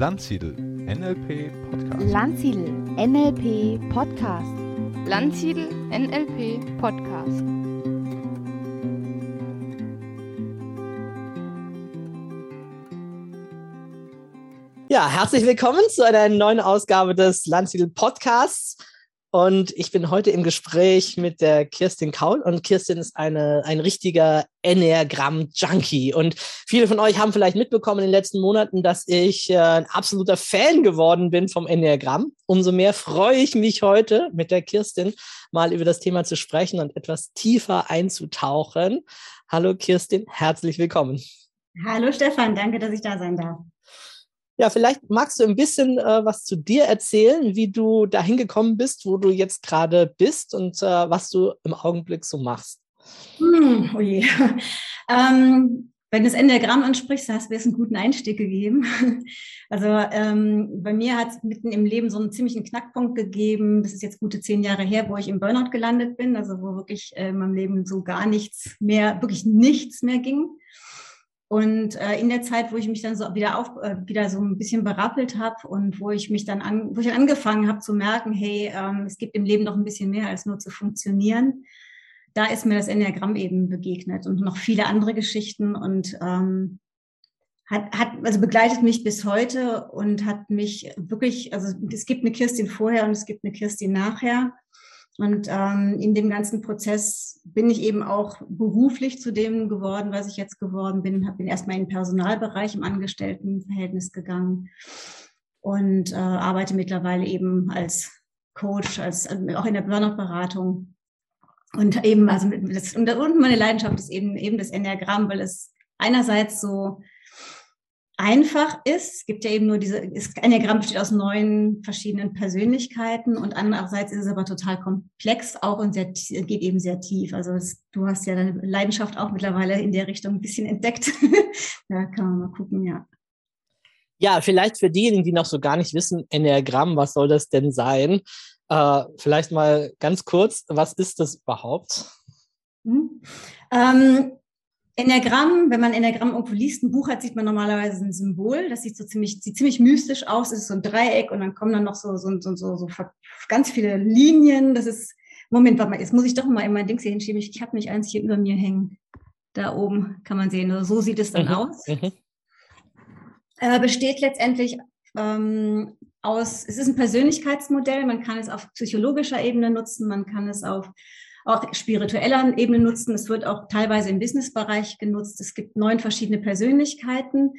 Landsiedel NLP Podcast. Landsiedel NLP Podcast. Landsiedel NLP Podcast. Ja, herzlich willkommen zu einer neuen Ausgabe des Landsiedel Podcasts. Und ich bin heute im Gespräch mit der Kirstin Kaul. Und Kirstin ist eine, ein richtiger Enneagramm-Junkie. Und viele von euch haben vielleicht mitbekommen in den letzten Monaten, dass ich äh, ein absoluter Fan geworden bin vom Enneagramm. Umso mehr freue ich mich heute mit der Kirstin mal über das Thema zu sprechen und etwas tiefer einzutauchen. Hallo Kirstin, herzlich willkommen. Hallo Stefan, danke, dass ich da sein darf. Ja, vielleicht magst du ein bisschen äh, was zu dir erzählen, wie du dahin gekommen bist, wo du jetzt gerade bist und äh, was du im Augenblick so machst. Hm, oh je. ähm, wenn du das Enneagramm ansprichst, hast du mir jetzt einen guten Einstieg gegeben. Also ähm, bei mir hat es mitten im Leben so einen ziemlichen Knackpunkt gegeben. Das ist jetzt gute zehn Jahre her, wo ich im Burnout gelandet bin, also wo wirklich äh, in meinem Leben so gar nichts mehr, wirklich nichts mehr ging. Und äh, in der Zeit, wo ich mich dann so wieder auf, äh, wieder so ein bisschen berappelt habe und wo ich mich dann an, wo ich angefangen habe zu merken, hey, ähm, es gibt im Leben noch ein bisschen mehr als nur zu funktionieren, da ist mir das Enneagramm eben begegnet und noch viele andere Geschichten und ähm, hat, hat, also begleitet mich bis heute und hat mich wirklich, also es gibt eine Kirstin vorher und es gibt eine Kirstin nachher. Und ähm, in dem ganzen Prozess bin ich eben auch beruflich zu dem geworden, was ich jetzt geworden bin. Bin erstmal in den Personalbereich im Angestelltenverhältnis gegangen und äh, arbeite mittlerweile eben als Coach, als äh, auch in der Burnout-Beratung. Und eben, also das, und meine Leidenschaft ist eben eben das Enneagramm, weil es einerseits so einfach ist. Es gibt ja eben nur diese, das Enneagramm besteht aus neun verschiedenen Persönlichkeiten und andererseits ist es aber total komplex auch und sehr, geht eben sehr tief. Also es, du hast ja deine Leidenschaft auch mittlerweile in der Richtung ein bisschen entdeckt. da kann man mal gucken, ja. Ja, vielleicht für diejenigen, die noch so gar nicht wissen, Enneagramm, was soll das denn sein? Äh, vielleicht mal ganz kurz, was ist das überhaupt? Hm. Ähm, Enneagramm, wenn man Enneagramm irgendwo liest, ein Buch hat, sieht man normalerweise ein Symbol. Das sieht so ziemlich, sieht ziemlich mystisch aus. Es ist so ein Dreieck und dann kommen dann noch so, so, so, so, so ganz viele Linien. Das ist, Moment, warte mal, jetzt muss ich doch mal in mein Dings hier hinschieben. Ich, ich habe nicht eins hier über mir hängen. Da oben kann man sehen. Also so sieht es dann mhm. aus. Mhm. Äh, besteht letztendlich ähm, aus, es ist ein Persönlichkeitsmodell. Man kann es auf psychologischer Ebene nutzen. Man kann es auf auch spiritueller Ebene nutzen. Es wird auch teilweise im Businessbereich genutzt. Es gibt neun verschiedene Persönlichkeiten,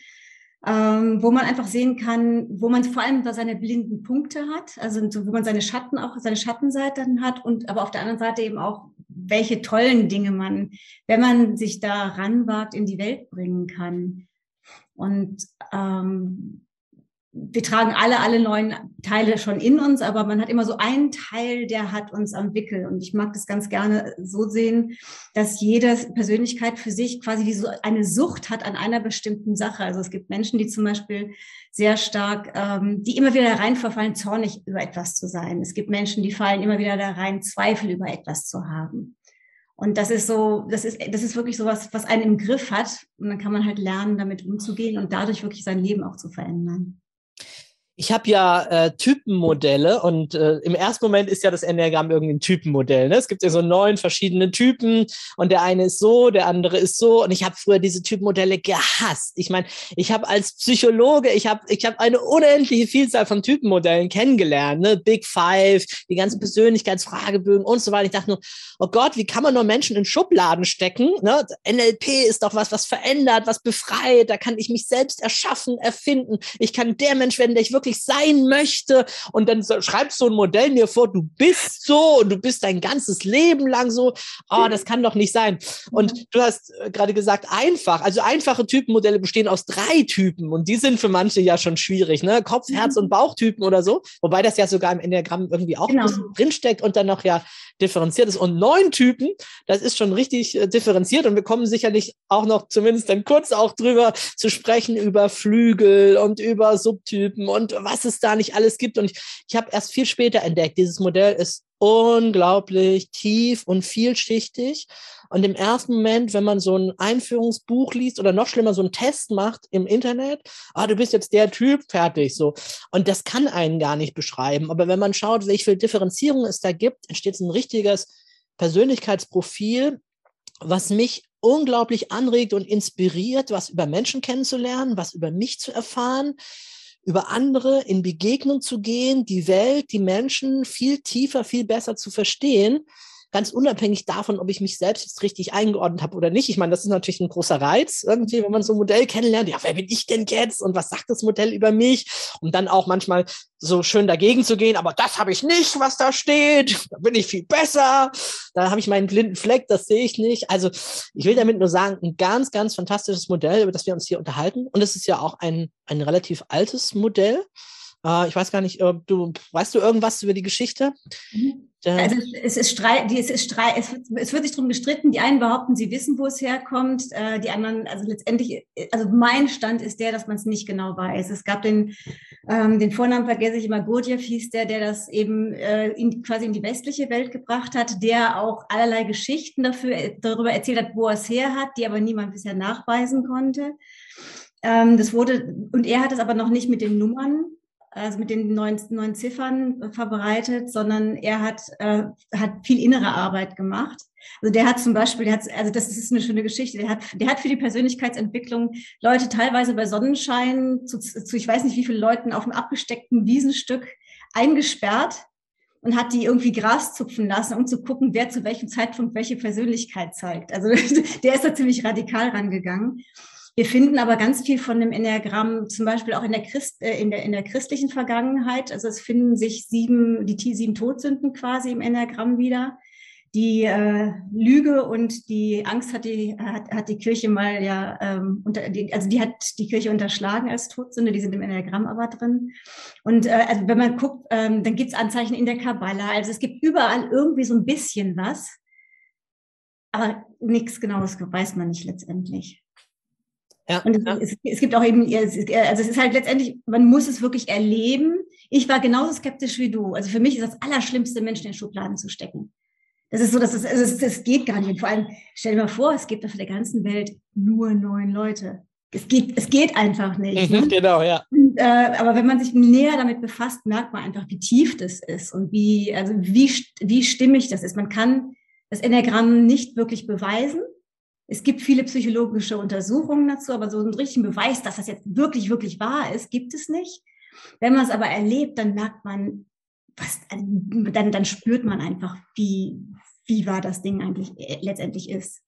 ähm, wo man einfach sehen kann, wo man vor allem da seine blinden Punkte hat, also wo man seine Schatten auch, seine Schattenseiten hat und aber auf der anderen Seite eben auch, welche tollen Dinge man, wenn man sich da ranwagt, in die Welt bringen kann. Und ähm, wir tragen alle, alle neuen Teile schon in uns, aber man hat immer so einen Teil, der hat uns am Wickel. Und ich mag das ganz gerne so sehen, dass jede Persönlichkeit für sich quasi wie so eine Sucht hat an einer bestimmten Sache. Also es gibt Menschen, die zum Beispiel sehr stark, ähm, die immer wieder rein verfallen, zornig über etwas zu sein. Es gibt Menschen, die fallen immer wieder da rein, Zweifel über etwas zu haben. Und das ist so, das ist, das ist wirklich so was, was einen im Griff hat. Und dann kann man halt lernen, damit umzugehen und dadurch wirklich sein Leben auch zu verändern ich habe ja äh, Typenmodelle und äh, im ersten Moment ist ja das Enneagramm irgendwie ein Typenmodell. Ne? Es gibt ja so neun verschiedene Typen und der eine ist so, der andere ist so und ich habe früher diese Typenmodelle gehasst. Ich meine, ich habe als Psychologe, ich habe ich hab eine unendliche Vielzahl von Typenmodellen kennengelernt, ne? Big Five, die ganzen Persönlichkeitsfragebögen und so weiter. Ich dachte nur, oh Gott, wie kann man nur Menschen in Schubladen stecken? Ne? NLP ist doch was, was verändert, was befreit, da kann ich mich selbst erschaffen, erfinden. Ich kann der Mensch werden, der ich wirklich wirklich sein möchte. Und dann schreibst du ein Modell mir vor, du bist so und du bist dein ganzes Leben lang so. Oh, das kann doch nicht sein. Und du hast äh, gerade gesagt, einfach. Also einfache Typenmodelle bestehen aus drei Typen und die sind für manche ja schon schwierig, ne? Kopf, Herz und Bauchtypen oder so. Wobei das ja sogar im Enneagramm irgendwie auch genau. drinsteckt und dann noch ja differenziert ist. Und neun Typen, das ist schon richtig äh, differenziert und wir kommen sicherlich auch noch zumindest dann kurz auch drüber zu sprechen über Flügel und über Subtypen und was es da nicht alles gibt. Und ich, ich habe erst viel später entdeckt, dieses Modell ist unglaublich tief und vielschichtig. Und im ersten Moment, wenn man so ein Einführungsbuch liest oder noch schlimmer so einen Test macht im Internet, ah, du bist jetzt der Typ, fertig, so. Und das kann einen gar nicht beschreiben. Aber wenn man schaut, welche Differenzierung es da gibt, entsteht ein richtiges Persönlichkeitsprofil, was mich unglaublich anregt und inspiriert, was über Menschen kennenzulernen, was über mich zu erfahren, über andere in Begegnung zu gehen, die Welt, die Menschen viel tiefer, viel besser zu verstehen ganz unabhängig davon, ob ich mich selbst jetzt richtig eingeordnet habe oder nicht. Ich meine, das ist natürlich ein großer Reiz irgendwie, wenn man so ein Modell kennenlernt. Ja, wer bin ich denn jetzt und was sagt das Modell über mich? Und dann auch manchmal so schön dagegen zu gehen, aber das habe ich nicht, was da steht. Da bin ich viel besser. Da habe ich meinen blinden Fleck, das sehe ich nicht. Also ich will damit nur sagen, ein ganz, ganz fantastisches Modell, über das wir uns hier unterhalten. Und es ist ja auch ein, ein relativ altes Modell. Uh, ich weiß gar nicht, ob du weißt du irgendwas über die Geschichte? Mhm. Also es ist Streit, es ist Streit, es wird, es wird sich darum gestritten. Die einen behaupten, sie wissen, wo es herkommt. Äh, die anderen, also letztendlich, also mein Stand ist der, dass man es nicht genau weiß. Es gab den, ähm, den Vornamen vergesse ich immer, Gurdjieff hieß der, der das eben äh, in, quasi in die westliche Welt gebracht hat, der auch allerlei Geschichten dafür, darüber erzählt hat, wo er es her hat, die aber niemand bisher nachweisen konnte. Ähm, das wurde, und er hat es aber noch nicht mit den Nummern also mit den neuen, neuen Ziffern verbreitet, sondern er hat, äh, hat viel innere Arbeit gemacht. Also der hat zum Beispiel, der hat, also das ist eine schöne Geschichte, der hat, der hat für die Persönlichkeitsentwicklung Leute teilweise bei Sonnenschein zu, zu ich weiß nicht wie viele Leuten auf einem abgesteckten Wiesenstück eingesperrt und hat die irgendwie Gras zupfen lassen, um zu gucken, wer zu welchem Zeitpunkt welche Persönlichkeit zeigt. Also der ist da ziemlich radikal rangegangen. Wir finden aber ganz viel von dem Enneagramm, zum Beispiel auch in der, Christ, äh, in der, in der christlichen Vergangenheit. Also es finden sich sieben, die sieben Todsünden quasi im Enneagramm wieder. Die äh, Lüge und die Angst hat die, hat, hat die Kirche mal ja, ähm, unter, die, also die hat die Kirche unterschlagen als Todsünde, die sind im Enneagramm aber drin. Und äh, also wenn man guckt, ähm, dann gibt es Anzeichen in der Kabbala. Also es gibt überall irgendwie so ein bisschen was, aber nichts Genaues weiß man nicht letztendlich. Ja, und es, ja. es, es, gibt auch eben, also es ist halt letztendlich, man muss es wirklich erleben. Ich war genauso skeptisch wie du. Also für mich ist das Allerschlimmste, Menschen in Schubladen zu stecken. Das ist so, dass es, also es, es geht gar nicht. Und vor allem, stell dir mal vor, es gibt auf der ganzen Welt nur neun Leute. Es geht, es geht einfach nicht. Mhm, ne? Genau, ja. Und, äh, aber wenn man sich näher damit befasst, merkt man einfach, wie tief das ist und wie, also wie, wie stimmig das ist. Man kann das Enneagramm nicht wirklich beweisen. Es gibt viele psychologische Untersuchungen dazu, aber so einen richtigen Beweis, dass das jetzt wirklich, wirklich wahr ist, gibt es nicht. Wenn man es aber erlebt, dann merkt man, was, dann, dann spürt man einfach, wie, wie wahr das Ding eigentlich äh, letztendlich ist.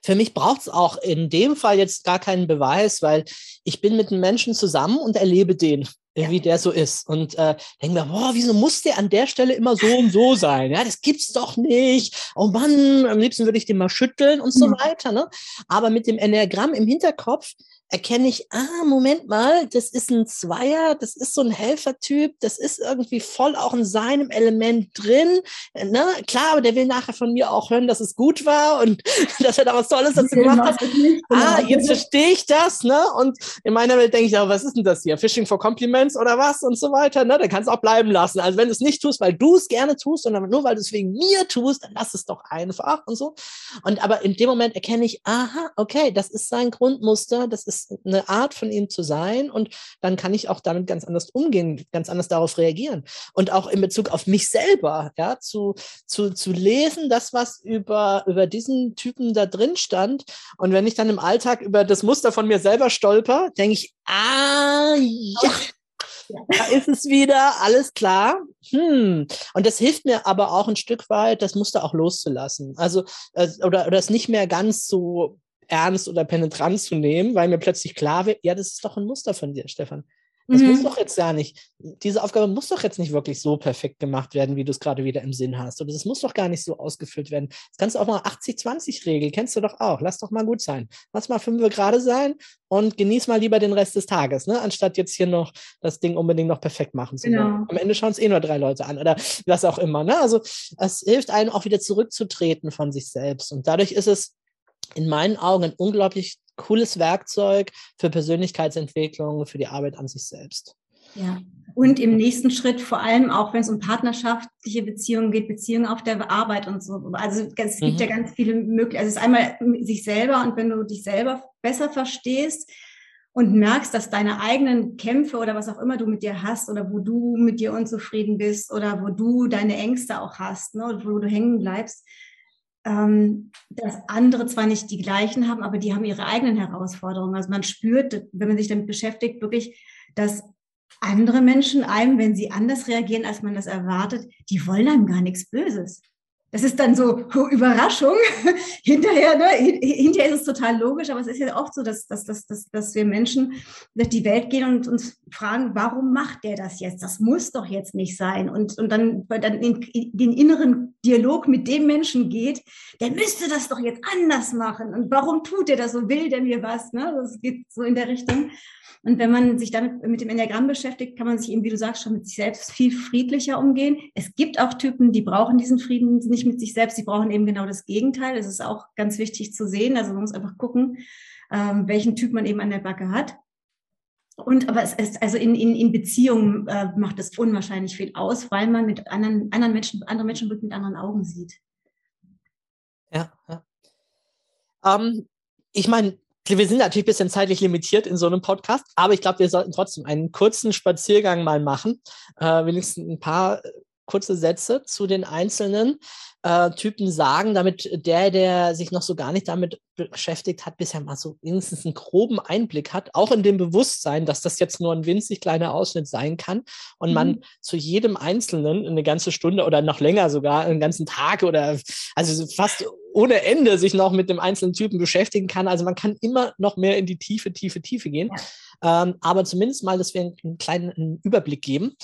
Für mich braucht es auch in dem Fall jetzt gar keinen Beweis, weil ich bin mit einem Menschen zusammen und erlebe den ja. wie der so ist. Und äh, denke mir, boah, wieso muss der an der Stelle immer so und so sein? Ja, das gibt's doch nicht. Oh Mann, am liebsten würde ich den mal schütteln und so mhm. weiter. Ne? Aber mit dem Enneagramm im Hinterkopf erkenne ich, ah, Moment mal, das ist ein Zweier, das ist so ein Helfertyp, das ist irgendwie voll auch in seinem Element drin. Ne? Klar, aber der will nachher von mir auch hören, dass es gut war und dass er da was Tolles dazu gemacht hat. Ah, jetzt verstehe ich das, ne? Und in meiner Welt denke ich auch, was ist denn das hier? Fishing for Compliments oder was und so weiter, ne? Dann kannst du auch bleiben lassen. Also wenn du es nicht tust, weil du es gerne tust, sondern nur weil du es wegen mir tust, dann lass es doch einfach und so. Und aber in dem Moment erkenne ich, aha, okay, das ist sein Grundmuster, das ist eine Art von ihm zu sein und dann kann ich auch damit ganz anders umgehen, ganz anders darauf reagieren. Und auch in Bezug auf mich selber, ja, zu, zu, zu lesen, das, was über, über diesen Typen da drin stand. Und wenn ich dann im Alltag über das Muster von mir selber stolper, denke ich, ah, ja. Da ist es wieder, alles klar. Hm. Und das hilft mir aber auch ein Stück weit, das Muster auch loszulassen. Also, äh, oder, oder es nicht mehr ganz so ernst oder penetrant zu nehmen, weil mir plötzlich klar wird, ja, das ist doch ein Muster von dir, Stefan. Das mhm. muss doch jetzt ja nicht, diese Aufgabe muss doch jetzt nicht wirklich so perfekt gemacht werden, wie du es gerade wieder im Sinn hast. Oder das muss doch gar nicht so ausgefüllt werden. Das kannst du auch mal 80-20-Regel, kennst du doch auch. Lass doch mal gut sein. Lass mal fünf gerade sein und genieß mal lieber den Rest des Tages, ne? anstatt jetzt hier noch das Ding unbedingt noch perfekt machen zu wollen. Genau. Am Ende schauen es eh nur drei Leute an oder was auch immer. Ne? Also es hilft einem auch wieder zurückzutreten von sich selbst. Und dadurch ist es in meinen Augen ein unglaublich cooles Werkzeug für Persönlichkeitsentwicklung, für die Arbeit an sich selbst. Ja. Und im nächsten Schritt vor allem auch, wenn es um partnerschaftliche Beziehungen geht, Beziehungen auf der Arbeit und so. Also es gibt mhm. ja ganz viele Möglichkeiten. Also es ist einmal sich selber und wenn du dich selber besser verstehst und merkst, dass deine eigenen Kämpfe oder was auch immer du mit dir hast oder wo du mit dir unzufrieden bist oder wo du deine Ängste auch hast, ne, wo du hängen bleibst, ähm, dass andere zwar nicht die gleichen haben, aber die haben ihre eigenen Herausforderungen. Also man spürt, wenn man sich damit beschäftigt, wirklich, dass andere Menschen einem, wenn sie anders reagieren, als man das erwartet, die wollen einem gar nichts Böses. Das ist dann so oh, Überraschung. hinterher, ne? hinterher ist es total logisch, aber es ist ja oft so, dass, dass, dass, dass, dass wir Menschen durch die Welt gehen und uns fragen, warum macht der das jetzt? Das muss doch jetzt nicht sein. Und, und dann, dann in, den inneren Dialog mit dem Menschen geht, der müsste das doch jetzt anders machen. Und warum tut er das so? Will der mir was? Ne? Das geht so in der Richtung. Und wenn man sich damit mit dem Enneagramm beschäftigt, kann man sich eben, wie du sagst, schon mit sich selbst viel friedlicher umgehen. Es gibt auch Typen, die brauchen diesen Frieden nicht mit sich selbst, die brauchen eben genau das Gegenteil. Das ist auch ganz wichtig zu sehen. Also man muss einfach gucken, ähm, welchen Typ man eben an der Backe hat. Und aber es ist also in, in, in Beziehungen äh, macht es unwahrscheinlich viel aus, weil man mit anderen, anderen Menschen, andere Menschen mit anderen Augen sieht. Ja, ja. Ähm, ich meine, wir sind natürlich ein bisschen zeitlich limitiert in so einem Podcast, aber ich glaube, wir sollten trotzdem einen kurzen Spaziergang mal machen. Äh, wenigstens ein paar kurze Sätze zu den einzelnen äh, Typen sagen, damit der, der sich noch so gar nicht damit beschäftigt hat, bisher mal so wenigstens einen groben Einblick hat, auch in dem Bewusstsein, dass das jetzt nur ein winzig kleiner Ausschnitt sein kann und mhm. man zu jedem Einzelnen eine ganze Stunde oder noch länger sogar einen ganzen Tag oder also fast ohne Ende sich noch mit dem einzelnen Typen beschäftigen kann. Also man kann immer noch mehr in die Tiefe, Tiefe, Tiefe gehen. Ähm, aber zumindest mal, dass wir einen, einen kleinen Überblick geben.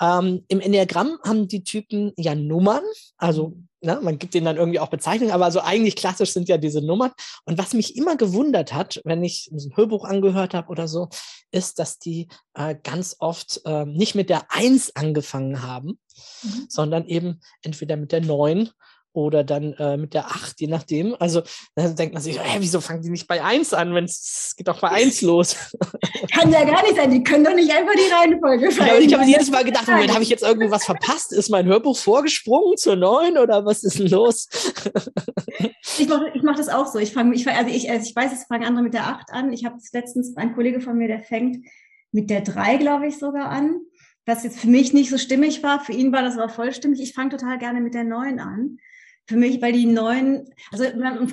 Ähm, Im Enneagramm haben die Typen ja Nummern, also ne, man gibt denen dann irgendwie auch Bezeichnungen, aber also eigentlich klassisch sind ja diese Nummern. Und was mich immer gewundert hat, wenn ich ein Hörbuch angehört habe oder so, ist, dass die äh, ganz oft äh, nicht mit der Eins angefangen haben, mhm. sondern eben entweder mit der Neun oder dann äh, mit der 8, je nachdem. Also dann denkt man sich, hä, wieso fangen die nicht bei 1 an, wenn es geht doch bei 1 los. Kann ja gar nicht sein, die können doch nicht einfach die Reihenfolge verändern. Ja, ich habe jedes Mal gedacht, Moment, habe ich jetzt irgendwas verpasst? Ist mein Hörbuch vorgesprungen zur 9 oder was ist denn los? ich mache ich mach das auch so. Ich fange, ich, also ich, also ich weiß, es fangen andere mit der 8 an. Ich habe letztens, ein Kollege von mir, der fängt mit der 3, glaube ich, sogar an was jetzt für mich nicht so stimmig war. Für ihn war das aber vollstimmig. Ich fange total gerne mit der 9 an für mich, weil die neuen, also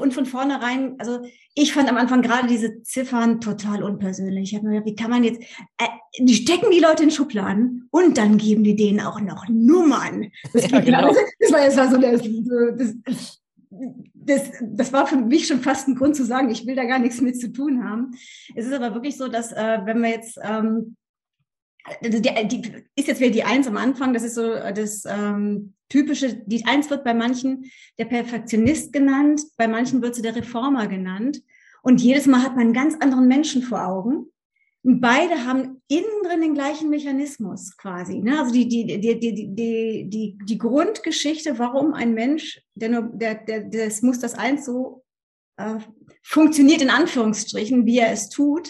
und von vornherein, also ich fand am Anfang gerade diese Ziffern total unpersönlich. Ich habe mir gedacht, wie kann man jetzt, äh, die stecken die Leute in Schubladen und dann geben die denen auch noch Nummern. Das, ja, genau. das war, das war so das, das, das, das war für mich schon fast ein Grund zu sagen, ich will da gar nichts mit zu tun haben. Es ist aber wirklich so, dass äh, wenn wir jetzt ähm, also die, die, ist jetzt wieder die Eins am Anfang, das ist so äh, das ähm, typische, die Eins wird bei manchen der Perfektionist genannt, bei manchen wird sie der Reformer genannt. Und jedes Mal hat man einen ganz anderen Menschen vor Augen. Und beide haben innen drin den gleichen Mechanismus quasi. Ne? Also die, die, die, die, die, die, die Grundgeschichte, warum ein Mensch, der nur, der, der, das muss das eins so äh, funktioniert in Anführungsstrichen, wie er es tut,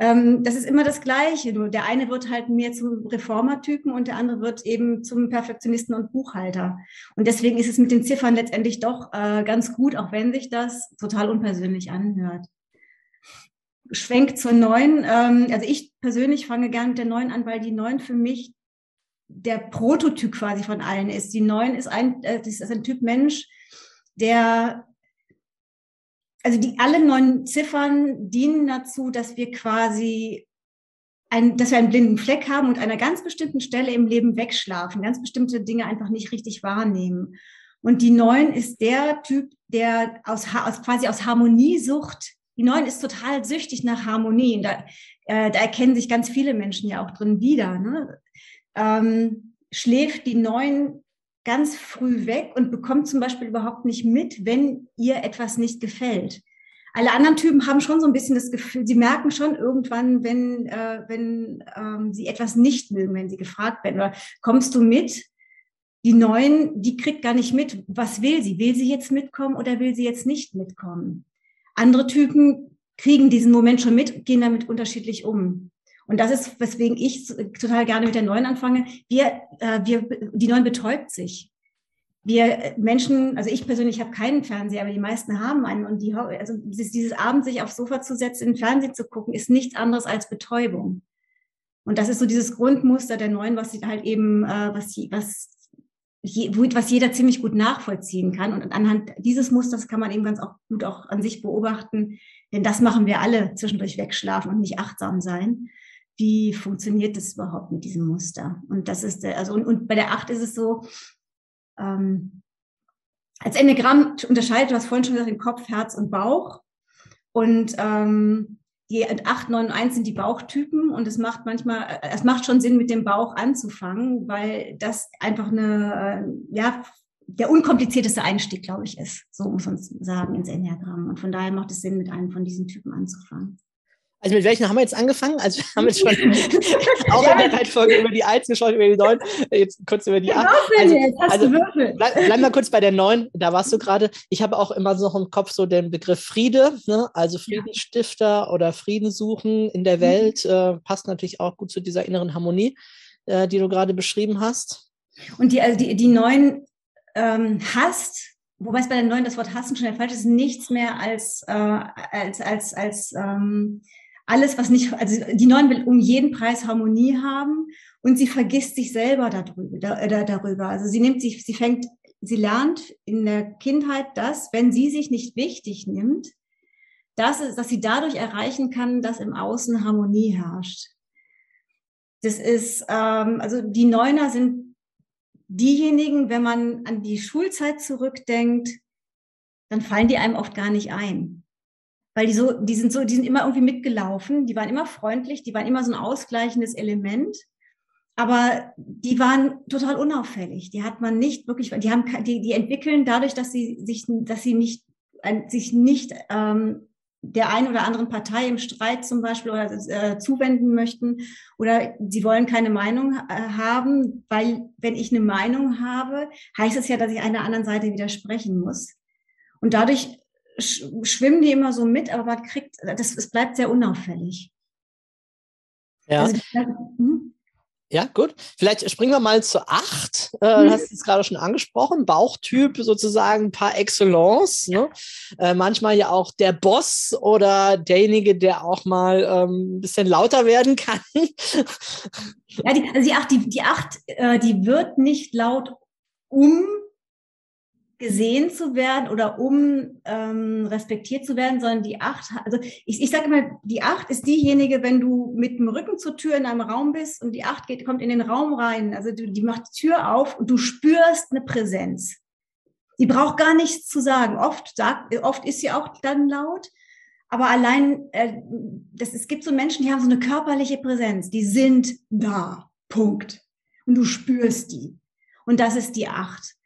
ähm, das ist immer das Gleiche. Nur der eine wird halt mehr zum Reformertypen und der andere wird eben zum Perfektionisten und Buchhalter. Und deswegen ist es mit den Ziffern letztendlich doch äh, ganz gut, auch wenn sich das total unpersönlich anhört. Schwenk zur neuen. Ähm, also ich persönlich fange gerne mit der neuen an, weil die neun für mich der Prototyp quasi von allen ist. Die neun ist ein, äh, das ist ein Typ Mensch, der also die alle neun Ziffern dienen dazu, dass wir quasi ein, dass wir einen blinden Fleck haben und einer ganz bestimmten Stelle im Leben wegschlafen, ganz bestimmte Dinge einfach nicht richtig wahrnehmen. Und die neun ist der Typ, der aus, aus quasi aus Harmoniesucht, die neun ist total süchtig nach Harmonie. Und da, äh, da erkennen sich ganz viele Menschen ja auch drin wieder. Ne? Ähm, schläft die neun ganz früh weg und bekommt zum Beispiel überhaupt nicht mit, wenn ihr etwas nicht gefällt. Alle anderen Typen haben schon so ein bisschen das Gefühl, sie merken schon irgendwann, wenn, äh, wenn ähm, sie etwas nicht mögen, wenn sie gefragt werden, oder kommst du mit? Die Neuen, die kriegt gar nicht mit, was will sie? Will sie jetzt mitkommen oder will sie jetzt nicht mitkommen? Andere Typen kriegen diesen Moment schon mit, gehen damit unterschiedlich um. Und das ist, weswegen ich total gerne mit der Neuen anfange. Wir, äh, wir, die Neuen betäubt sich. Wir Menschen, also ich persönlich habe keinen Fernseher, aber die meisten haben einen. Und die, also dieses, dieses Abend sich aufs Sofa zu setzen, den Fernsehen zu gucken, ist nichts anderes als Betäubung. Und das ist so dieses Grundmuster der Neuen, was halt eben, äh, was, was, je, was jeder ziemlich gut nachvollziehen kann. Und anhand dieses Musters kann man eben ganz auch gut auch an sich beobachten, denn das machen wir alle zwischendurch wegschlafen und nicht achtsam sein. Wie funktioniert das überhaupt mit diesem Muster? Und das ist, der, also, und, und bei der Acht ist es so, ähm, als Enneagramm unterscheidet, du hast vorhin schon gesagt, den Kopf, Herz und Bauch. Und ähm, die 8, 9 und 1 sind die Bauchtypen und es macht manchmal, es macht schon Sinn, mit dem Bauch anzufangen, weil das einfach eine, äh, ja, der unkomplizierteste Einstieg, glaube ich, ist. So muss man sagen ins Enneagramm. Und von daher macht es Sinn, mit einem von diesen Typen anzufangen. Also mit welchen haben wir jetzt angefangen? Also wir haben jetzt schon auch in der Reihenfolge über die 1 geschaut, über die 9, jetzt kurz über die 8. Also, also bleib, bleib, mal kurz bei der 9, da warst du gerade. Ich habe auch immer so im Kopf so den Begriff Friede, ne? also Friedensstifter oder Frieden suchen in der mhm. Welt, äh, passt natürlich auch gut zu dieser inneren Harmonie, äh, die du gerade beschrieben hast. Und die, also die, die 9 ähm, hasst, wobei es bei der 9 das Wort hassen schon falsch ist, nichts mehr als, äh, als, als, als ähm, alles, was nicht, also die Neun will um jeden Preis Harmonie haben und sie vergisst sich selber darüber, da, darüber. Also sie nimmt sich, sie fängt, sie lernt in der Kindheit das, wenn sie sich nicht wichtig nimmt, dass, dass sie dadurch erreichen kann, dass im Außen Harmonie herrscht. Das ist, ähm, also die Neuner sind diejenigen, wenn man an die Schulzeit zurückdenkt, dann fallen die einem oft gar nicht ein weil die so, die sind so, die sind immer irgendwie mitgelaufen, die waren immer freundlich, die waren immer so ein ausgleichendes Element. Aber die waren total unauffällig. Die hat man nicht wirklich, die haben, die, die entwickeln dadurch, dass sie sich, dass sie nicht, sich nicht ähm, der einen oder anderen Partei im Streit zum Beispiel oder äh, zuwenden möchten oder sie wollen keine Meinung äh, haben, weil wenn ich eine Meinung habe, heißt es ja, dass ich einer anderen Seite widersprechen muss. Und dadurch schwimmen die immer so mit, aber man kriegt, das, es bleibt sehr unauffällig. Ja. Also, hm? Ja, gut. Vielleicht springen wir mal zu acht. Äh, mhm. hast es gerade schon angesprochen. Bauchtyp sozusagen par excellence. Ne? Äh, manchmal ja auch der Boss oder derjenige, der auch mal ähm, ein bisschen lauter werden kann. ja, die, also die acht, die, die acht, äh, die wird nicht laut, um gesehen zu werden oder um ähm, respektiert zu werden, sondern die acht, also ich, ich sage immer, die acht ist diejenige, wenn du mit dem Rücken zur Tür in einem Raum bist und die acht geht, kommt in den Raum rein, also du, die macht die Tür auf und du spürst eine Präsenz. Die braucht gar nichts zu sagen. Oft sagt, oft ist sie auch dann laut, aber allein, äh, das, es gibt so Menschen, die haben so eine körperliche Präsenz, die sind da, Punkt. Und du spürst die. Und das ist die acht.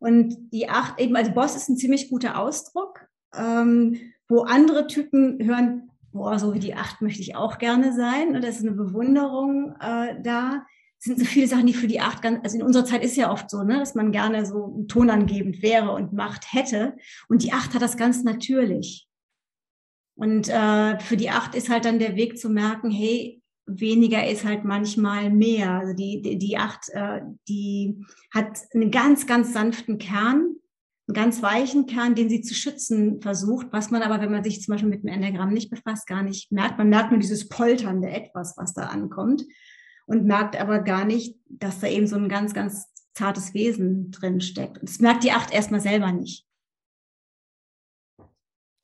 Und die acht, eben, also Boss ist ein ziemlich guter Ausdruck, ähm, wo andere Typen hören, boah, so wie die acht möchte ich auch gerne sein. Und das ist eine Bewunderung äh, da. Es sind so viele Sachen, die für die acht ganz, also in unserer Zeit ist ja oft so, ne, dass man gerne so tonangebend wäre und Macht hätte. Und die acht hat das ganz natürlich. Und äh, für die acht ist halt dann der Weg zu merken, hey, weniger ist halt manchmal mehr. Also die, die, die acht, äh, die hat einen ganz, ganz sanften Kern, einen ganz weichen Kern, den sie zu schützen versucht, was man aber, wenn man sich zum Beispiel mit dem Enneagramm nicht befasst, gar nicht merkt. Man merkt nur dieses polternde Etwas, was da ankommt und merkt aber gar nicht, dass da eben so ein ganz, ganz zartes Wesen drin steckt. das merkt die Acht erstmal selber nicht.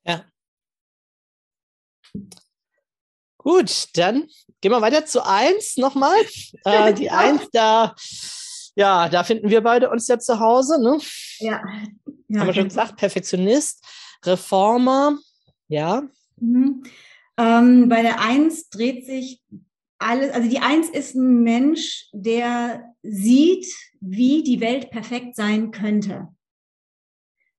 Ja. Gut, dann gehen wir weiter zu eins nochmal. Äh, die eins, da, ja, da finden wir beide uns ja zu Hause. Ne? Ja. ja. Haben wir schon gesagt, Perfektionist, Reformer, ja. Mhm. Ähm, bei der Eins dreht sich alles, also die Eins ist ein Mensch, der sieht, wie die Welt perfekt sein könnte.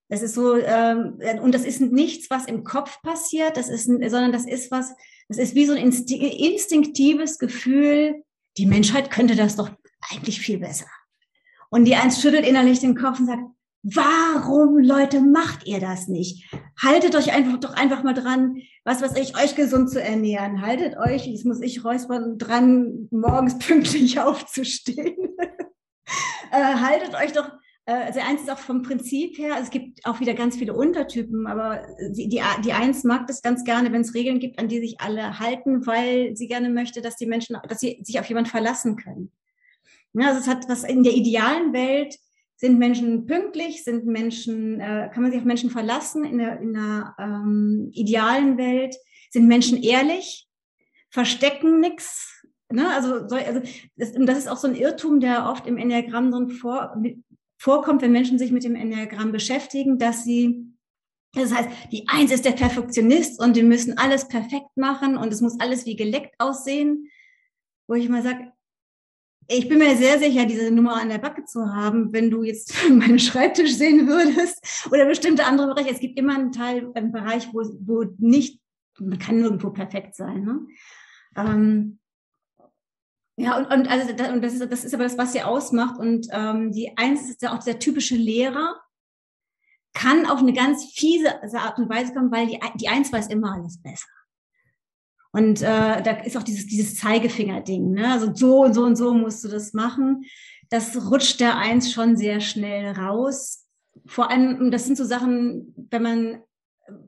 Das ist so, ähm, und das ist nichts, was im Kopf passiert, das ist, sondern das ist was, das ist wie so ein instinktives Gefühl, die Menschheit könnte das doch eigentlich viel besser. Und die eins schüttelt innerlich den Kopf und sagt, warum, Leute, macht ihr das nicht? haltet euch einfach doch einfach mal dran, was weiß ich, euch gesund zu ernähren. Haltet euch, jetzt muss ich räuspern, dran, morgens pünktlich aufzustehen. äh, haltet euch doch also eins ist auch vom Prinzip her, es gibt auch wieder ganz viele Untertypen, aber die, die, die eins mag das ganz gerne, wenn es Regeln gibt, an die sich alle halten, weil sie gerne möchte, dass die Menschen, dass sie sich auf jemanden verlassen können. Ja, also es hat was in der idealen Welt sind Menschen pünktlich, sind Menschen, äh, kann man sich auf Menschen verlassen in der, in der ähm, idealen Welt, sind Menschen ehrlich, verstecken nichts. Ne? Also, so, also das, das, ist auch so ein Irrtum, der oft im Enneagramm drin vor, vorkommt, wenn Menschen sich mit dem Enneagramm beschäftigen, dass sie das heißt, die Eins ist der Perfektionist und die müssen alles perfekt machen und es muss alles wie geleckt aussehen. Wo ich mal sage, ich bin mir sehr sicher, diese Nummer an der Backe zu haben, wenn du jetzt meinen Schreibtisch sehen würdest oder bestimmte andere Bereiche. Es gibt immer einen Teil, einen Bereich, wo, wo nicht, man kann nirgendwo perfekt sein. Ne? Ähm, ja, und, und, also, und das, ist, das ist aber das, was sie ausmacht. Und ähm, die Eins ist ja auch der typische Lehrer, kann auf eine ganz fiese Art und Weise kommen, weil die, die Eins weiß immer alles besser. Und äh, da ist auch dieses, dieses Zeigefinger-Ding. Ne? Also so und so und so musst du das machen. Das rutscht der Eins schon sehr schnell raus. Vor allem, das sind so Sachen, wenn man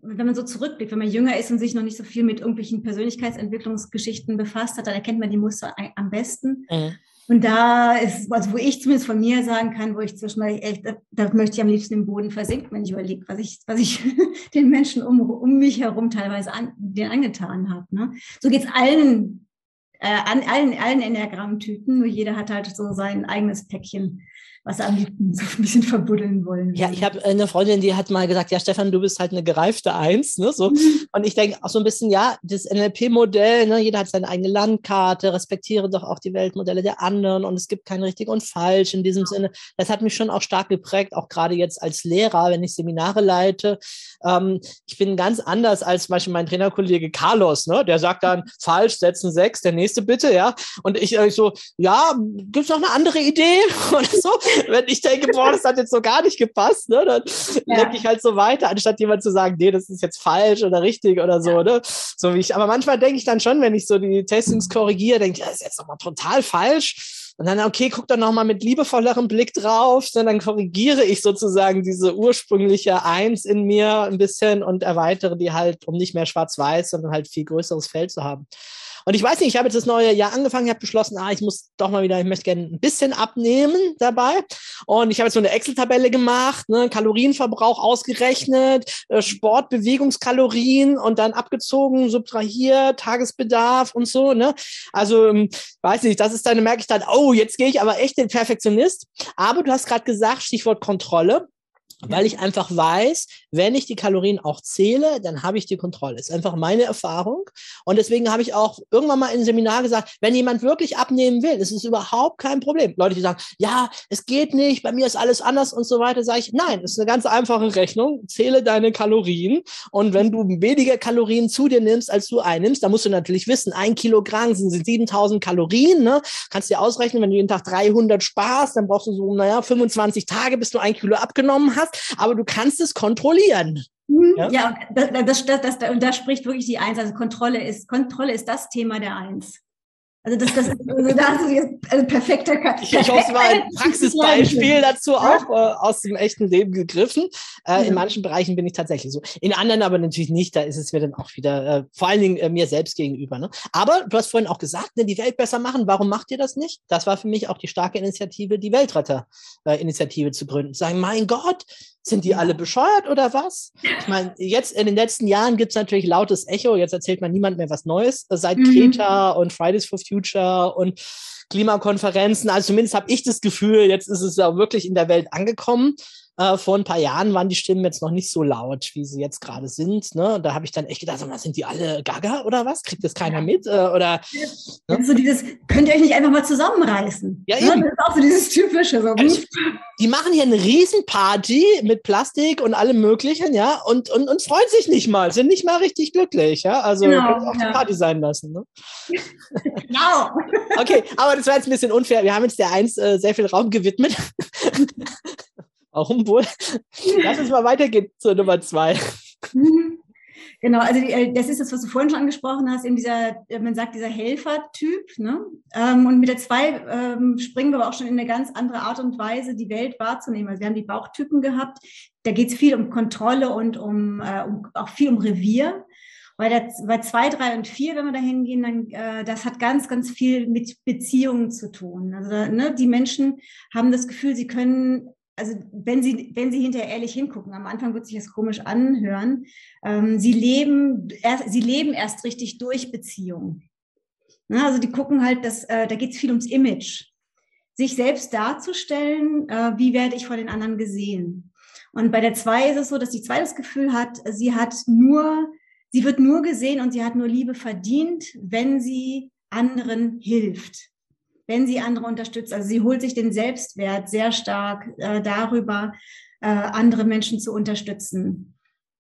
wenn man so zurückblickt, wenn man jünger ist und sich noch nicht so viel mit irgendwelchen Persönlichkeitsentwicklungsgeschichten befasst hat, dann erkennt man die Muster am besten. Mhm. Und da ist, also wo ich zumindest von mir sagen kann, wo ich zwischendurch echt, da, da möchte ich am liebsten im Boden versinken, wenn ich überlege, was ich, was ich den Menschen um, um mich herum teilweise an, den angetan habe. Ne? So geht's allen, äh, an allen, allen Enneagramm-Typen, nur jeder hat halt so sein eigenes Päckchen was am liebsten so ein bisschen verbuddeln wollen. Ja, ich habe eine Freundin, die hat mal gesagt, ja, Stefan, du bist halt eine gereifte Eins. Ne, so. Und ich denke auch so ein bisschen, ja, das NLP-Modell, ne, jeder hat seine eigene Landkarte, respektiere doch auch die Weltmodelle der anderen und es gibt kein richtig und falsch in diesem Sinne. Das hat mich schon auch stark geprägt, auch gerade jetzt als Lehrer, wenn ich Seminare leite. Ähm, ich bin ganz anders als zum Beispiel mein Trainerkollege Carlos, ne? der sagt dann, falsch, setzen sechs, der nächste bitte, ja. Und ich, ich so, ja, gibt es noch eine andere Idee oder so? Wenn ich denke, boah, das hat jetzt so gar nicht gepasst, ne, dann ja. denke ich halt so weiter, anstatt jemand zu sagen, nee, das ist jetzt falsch oder richtig oder so, ne? So wie ich, aber manchmal denke ich dann schon, wenn ich so die Testings korrigiere, denke ich, das ist jetzt nochmal total falsch. Und dann, okay, guck dann nochmal mit liebevollerem Blick drauf, dann korrigiere ich sozusagen diese ursprüngliche Eins in mir ein bisschen und erweitere die halt, um nicht mehr schwarz-weiß, sondern halt viel größeres Feld zu haben. Und ich weiß nicht, ich habe jetzt das neue Jahr angefangen, ich habe beschlossen, ah, ich muss doch mal wieder, ich möchte gerne ein bisschen abnehmen dabei. Und ich habe jetzt so eine Excel-Tabelle gemacht, ne, Kalorienverbrauch ausgerechnet, äh, Sport, Bewegungskalorien und dann abgezogen, subtrahiert, Tagesbedarf und so. Ne? Also, ähm, weiß nicht, das ist dann, merke ich dann, oh, jetzt gehe ich aber echt den Perfektionist. Aber du hast gerade gesagt, Stichwort Kontrolle weil ich einfach weiß, wenn ich die Kalorien auch zähle, dann habe ich die Kontrolle. Das ist einfach meine Erfahrung. Und deswegen habe ich auch irgendwann mal einem Seminar gesagt, wenn jemand wirklich abnehmen will, ist es überhaupt kein Problem. Leute, die sagen, ja, es geht nicht, bei mir ist alles anders und so weiter, sage ich, nein, es ist eine ganz einfache Rechnung. Zähle deine Kalorien. Und wenn du weniger Kalorien zu dir nimmst, als du einnimmst, dann musst du natürlich wissen, ein Kilogramm sind 7000 Kalorien. Ne? Kannst dir ausrechnen, wenn du jeden Tag 300 sparst, dann brauchst du so, naja, 25 Tage, bis du ein Kilo abgenommen hast, aber du kannst es kontrollieren. Mhm. Ja, ja das, das, das, das, und da spricht wirklich die Eins. Also Kontrolle ist, Kontrolle ist das Thema der Eins. Also das, das ist, also da hast du jetzt also perfekter Ich, ich hoffe, es war ein Praxisbeispiel dazu auch äh, aus dem echten Leben gegriffen. Äh. In manchen Bereichen bin ich tatsächlich so. In anderen aber natürlich nicht. Da ist es mir dann auch wieder, äh, vor allen Dingen äh, mir selbst gegenüber. Ne? Aber du hast vorhin auch gesagt, ne, die Welt besser machen. Warum macht ihr das nicht? Das war für mich auch die starke Initiative, die Weltretter-Initiative zu gründen. Sagen, mein Gott, sind die alle bescheuert oder was? Ich meine, jetzt in den letzten Jahren gibt es natürlich lautes Echo. Jetzt erzählt man niemand mehr was Neues. Seit mhm. Kreta und Fridays for Future und Klimakonferenzen. Also zumindest habe ich das Gefühl, jetzt ist es ja wirklich in der Welt angekommen. Äh, vor ein paar Jahren waren die Stimmen jetzt noch nicht so laut, wie sie jetzt gerade sind. Ne? Da habe ich dann echt gedacht, sind die alle gaga oder was? Kriegt das keiner mit? Äh, oder, ne? So dieses, könnt ihr euch nicht einfach mal zusammenreißen? Ja, ne? eben. Das ist auch so dieses typische. So. Also, die machen hier eine Riesenparty mit Plastik und allem Möglichen, ja, und, und, und freuen sich nicht mal, sind nicht mal richtig glücklich, ja. Also genau, auch ja. die Party sein lassen. Ne? Genau. okay, aber das war jetzt ein bisschen unfair. Wir haben jetzt der Eins äh, sehr viel Raum gewidmet. Warum wohl? Lass uns mal weitergehen zur Nummer zwei. Mhm. Genau, also äh, das ist das, was du vorhin schon angesprochen hast, eben dieser, äh, man sagt, dieser Helfertyp. Ne? Ähm, und mit der zwei ähm, springen wir aber auch schon in eine ganz andere Art und Weise, die Welt wahrzunehmen. Also wir haben die Bauchtypen gehabt, da geht es viel um Kontrolle und um, äh, um, auch viel um Revier. Bei, der, bei zwei, drei und vier, wenn wir da hingehen, dann äh, das hat ganz, ganz viel mit Beziehungen zu tun. Also ne, die Menschen haben das Gefühl, sie können also wenn Sie, wenn Sie hinterher ehrlich hingucken, am Anfang wird sich das komisch anhören, ähm, Sie, leben, erst, Sie leben erst richtig durch Beziehungen. Ja, also die gucken halt, dass, äh, da geht es viel ums Image. Sich selbst darzustellen, äh, wie werde ich von den anderen gesehen. Und bei der zwei ist es so, dass die zwei das Gefühl hat, sie hat nur, sie wird nur gesehen und sie hat nur Liebe verdient, wenn sie anderen hilft wenn sie andere unterstützt. Also sie holt sich den Selbstwert sehr stark äh, darüber, äh, andere Menschen zu unterstützen.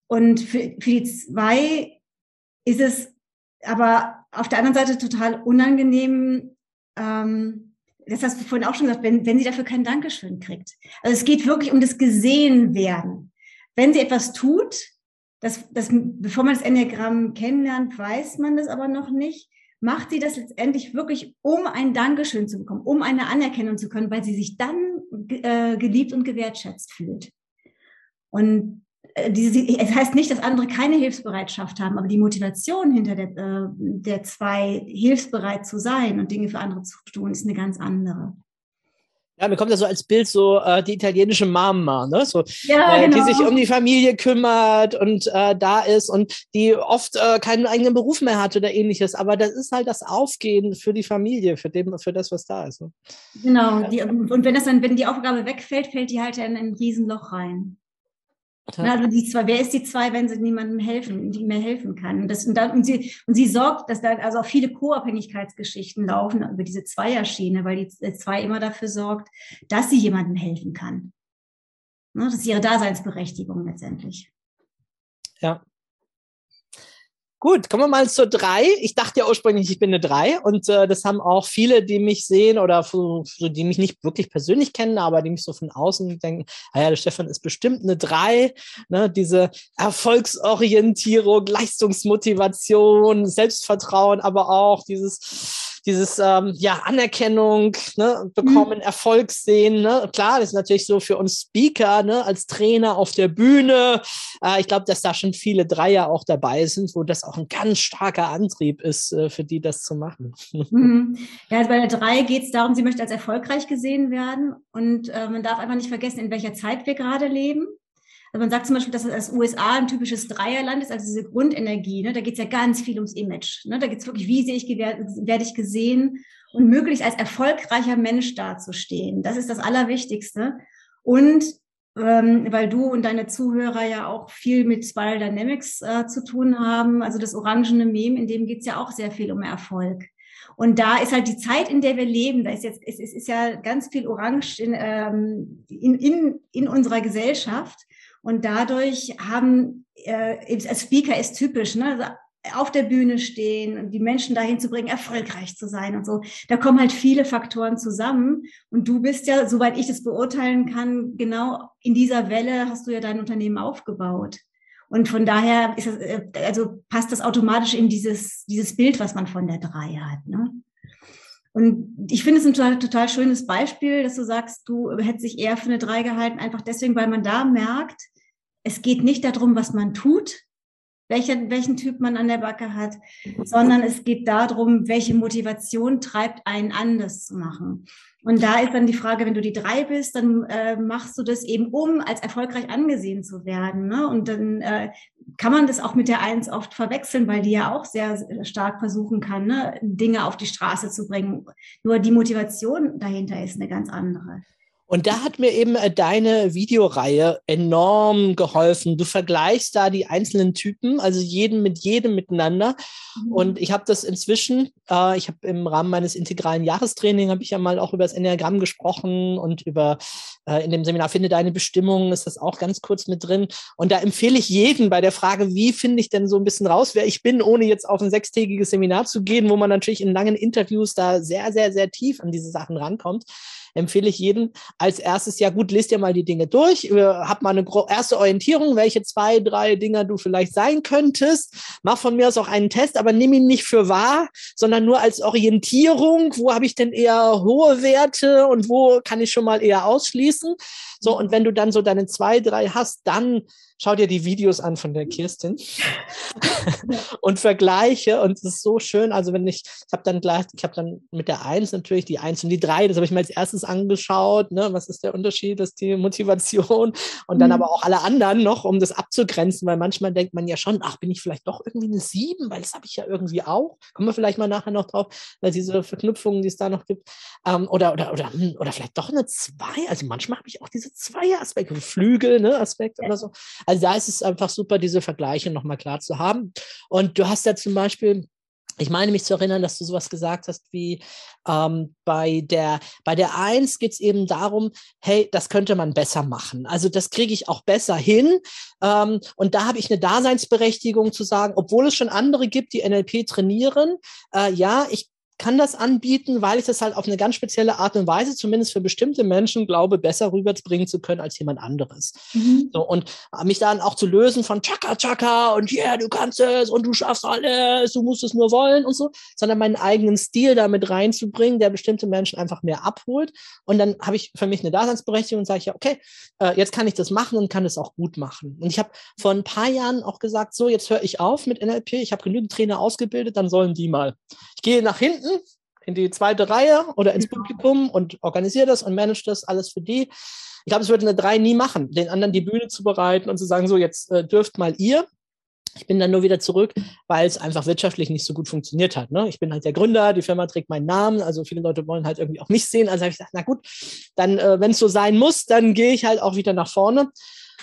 Und für, für die zwei ist es aber auf der anderen Seite total unangenehm, ähm, das hast du vorhin auch schon gesagt, wenn, wenn sie dafür kein Dankeschön kriegt. Also es geht wirklich um das Gesehenwerden. Wenn sie etwas tut, das, das, bevor man das Enneagramm kennenlernt, weiß man das aber noch nicht macht sie das letztendlich wirklich, um ein Dankeschön zu bekommen, um eine Anerkennung zu können, weil sie sich dann äh, geliebt und gewertschätzt fühlt. Und äh, diese, es heißt nicht, dass andere keine Hilfsbereitschaft haben, aber die Motivation hinter der, äh, der zwei, hilfsbereit zu sein und Dinge für andere zu tun, ist eine ganz andere. Ja, mir kommt das so als Bild so äh, die italienische Mama, ne? so, ja, äh, genau. die sich um die Familie kümmert und äh, da ist und die oft äh, keinen eigenen Beruf mehr hat oder ähnliches. Aber das ist halt das Aufgehen für die Familie, für, dem, für das, was da ist. Ne? Genau. Die, und wenn das dann, wenn die Aufgabe wegfällt, fällt die halt in ein Riesenloch rein. Ja. Also die zwei, wer ist die zwei, wenn sie niemandem helfen, die mehr helfen kann? Und, das, und, dann, und, sie, und sie sorgt, dass da also auch viele Co-Abhängigkeitsgeschichten laufen über diese Zweierschiene, weil die zwei immer dafür sorgt, dass sie jemandem helfen kann. Ne, das ist ihre Daseinsberechtigung letztendlich. Ja. Gut, kommen wir mal zur drei. Ich dachte ja ursprünglich, ich bin eine drei und äh, das haben auch viele, die mich sehen oder so, die mich nicht wirklich persönlich kennen, aber die mich so von außen denken, ah ja, der Stefan ist bestimmt eine drei. Ne? Diese Erfolgsorientierung, Leistungsmotivation, Selbstvertrauen, aber auch dieses dieses ähm, ja Anerkennung ne, bekommen, mhm. Erfolg sehen. Ne? Klar, das ist natürlich so für uns Speaker ne, als Trainer auf der Bühne. Äh, ich glaube, dass da schon viele Dreier auch dabei sind, wo das auch ein ganz starker Antrieb ist, äh, für die das zu machen. Mhm. Ja, also bei der Drei geht es darum, sie möchte als erfolgreich gesehen werden und äh, man darf einfach nicht vergessen, in welcher Zeit wir gerade leben. Also man sagt zum Beispiel, dass das USA ein typisches Dreierland ist, also diese Grundenergie. Ne? Da geht es ja ganz viel ums Image. Ne? Da geht es wirklich, wie sehe ich, werde ich gesehen und möglichst als erfolgreicher Mensch dazustehen. Das ist das Allerwichtigste. Und ähm, weil du und deine Zuhörer ja auch viel mit Spiral Dynamics äh, zu tun haben, also das orangene Mem, in dem geht es ja auch sehr viel um Erfolg. Und da ist halt die Zeit, in der wir leben, da ist jetzt, es ist, ist ja ganz viel Orange in, ähm, in, in, in unserer Gesellschaft. Und dadurch haben, äh, als Speaker ist typisch, ne? Also auf der Bühne stehen und die Menschen dahin zu bringen, erfolgreich zu sein und so. Da kommen halt viele Faktoren zusammen. Und du bist ja, soweit ich das beurteilen kann, genau in dieser Welle hast du ja dein Unternehmen aufgebaut. Und von daher ist das, äh, also passt das automatisch in dieses, dieses Bild, was man von der drei hat. Ne? Und ich finde es ein total, total schönes Beispiel, dass du sagst, du hättest dich eher für eine drei gehalten, einfach deswegen, weil man da merkt, es geht nicht darum, was man tut, welchen, welchen Typ man an der Backe hat, sondern es geht darum, welche Motivation treibt einen an, das zu machen. Und da ist dann die Frage, wenn du die drei bist, dann äh, machst du das eben, um als erfolgreich angesehen zu werden. Ne? Und dann äh, kann man das auch mit der Eins oft verwechseln, weil die ja auch sehr, stark versuchen kann, ne? Dinge auf die Straße zu bringen. Nur die Motivation dahinter ist eine ganz andere. Und da hat mir eben äh, deine Videoreihe enorm geholfen. Du vergleichst da die einzelnen Typen, also jeden mit jedem miteinander. Mhm. Und ich habe das inzwischen, äh, ich habe im Rahmen meines integralen Jahrestrainings, habe ich ja mal auch über das Enneagramm gesprochen und über, äh, in dem Seminar Finde deine Bestimmung ist das auch ganz kurz mit drin. Und da empfehle ich jeden bei der Frage, wie finde ich denn so ein bisschen raus, wer ich bin, ohne jetzt auf ein sechstägiges Seminar zu gehen, wo man natürlich in langen Interviews da sehr, sehr, sehr tief an diese Sachen rankommt empfehle ich jedem als erstes, ja gut, lest dir mal die Dinge durch, hab mal eine erste Orientierung, welche zwei, drei Dinger du vielleicht sein könntest. Mach von mir aus auch einen Test, aber nimm ihn nicht für wahr, sondern nur als Orientierung. Wo habe ich denn eher hohe Werte und wo kann ich schon mal eher ausschließen? So, und wenn du dann so deine zwei, drei hast, dann schau dir die Videos an von der Kirstin und vergleiche. Und es ist so schön. Also wenn ich, ich habe dann gleich, ich habe dann mit der Eins natürlich die Eins und die Drei, das habe ich mir als erstes angeschaut. Ne? Was ist der Unterschied? Das ist die Motivation. Und dann mhm. aber auch alle anderen noch, um das abzugrenzen, weil manchmal denkt man ja schon, ach, bin ich vielleicht doch irgendwie eine Sieben, weil das habe ich ja irgendwie auch. Kommen wir vielleicht mal nachher noch drauf, weil diese Verknüpfungen, die es da noch gibt. Ähm, oder, oder, oder, hm, oder vielleicht doch eine Zwei. Also manchmal habe ich auch diese zwei Aspekte, Flügel, ne, Aspekt oder so. Also da ist es einfach super, diese Vergleiche nochmal klar zu haben. Und du hast ja zum Beispiel ich meine mich zu erinnern, dass du sowas gesagt hast wie ähm, bei der bei der Eins geht es eben darum, hey, das könnte man besser machen. Also das kriege ich auch besser hin. Ähm, und da habe ich eine Daseinsberechtigung zu sagen, obwohl es schon andere gibt, die NLP trainieren, äh, ja, ich kann das anbieten, weil ich das halt auf eine ganz spezielle Art und Weise, zumindest für bestimmte Menschen, glaube, besser rüberbringen zu können als jemand anderes. Mhm. So, und mich dann auch zu lösen von Chaka Chaka und ja, yeah, du kannst es und du schaffst alles, du musst es nur wollen und so, sondern meinen eigenen Stil damit reinzubringen, der bestimmte Menschen einfach mehr abholt. Und dann habe ich für mich eine Daseinsberechtigung und sage ich ja, okay, äh, jetzt kann ich das machen und kann es auch gut machen. Und ich habe vor ein paar Jahren auch gesagt, so, jetzt höre ich auf mit NLP, ich habe genügend Trainer ausgebildet, dann sollen die mal. Ich gehe nach hinten in die zweite Reihe oder ins Publikum und organisiere das und manage das alles für die. Ich glaube, es würde eine drei nie machen, den anderen die Bühne zu bereiten und zu sagen, so jetzt äh, dürft mal ihr. Ich bin dann nur wieder zurück, weil es einfach wirtschaftlich nicht so gut funktioniert hat. Ne? Ich bin halt der Gründer, die Firma trägt meinen Namen, also viele Leute wollen halt irgendwie auch mich sehen. Also habe ich gesagt, na gut, dann, äh, wenn es so sein muss, dann gehe ich halt auch wieder nach vorne.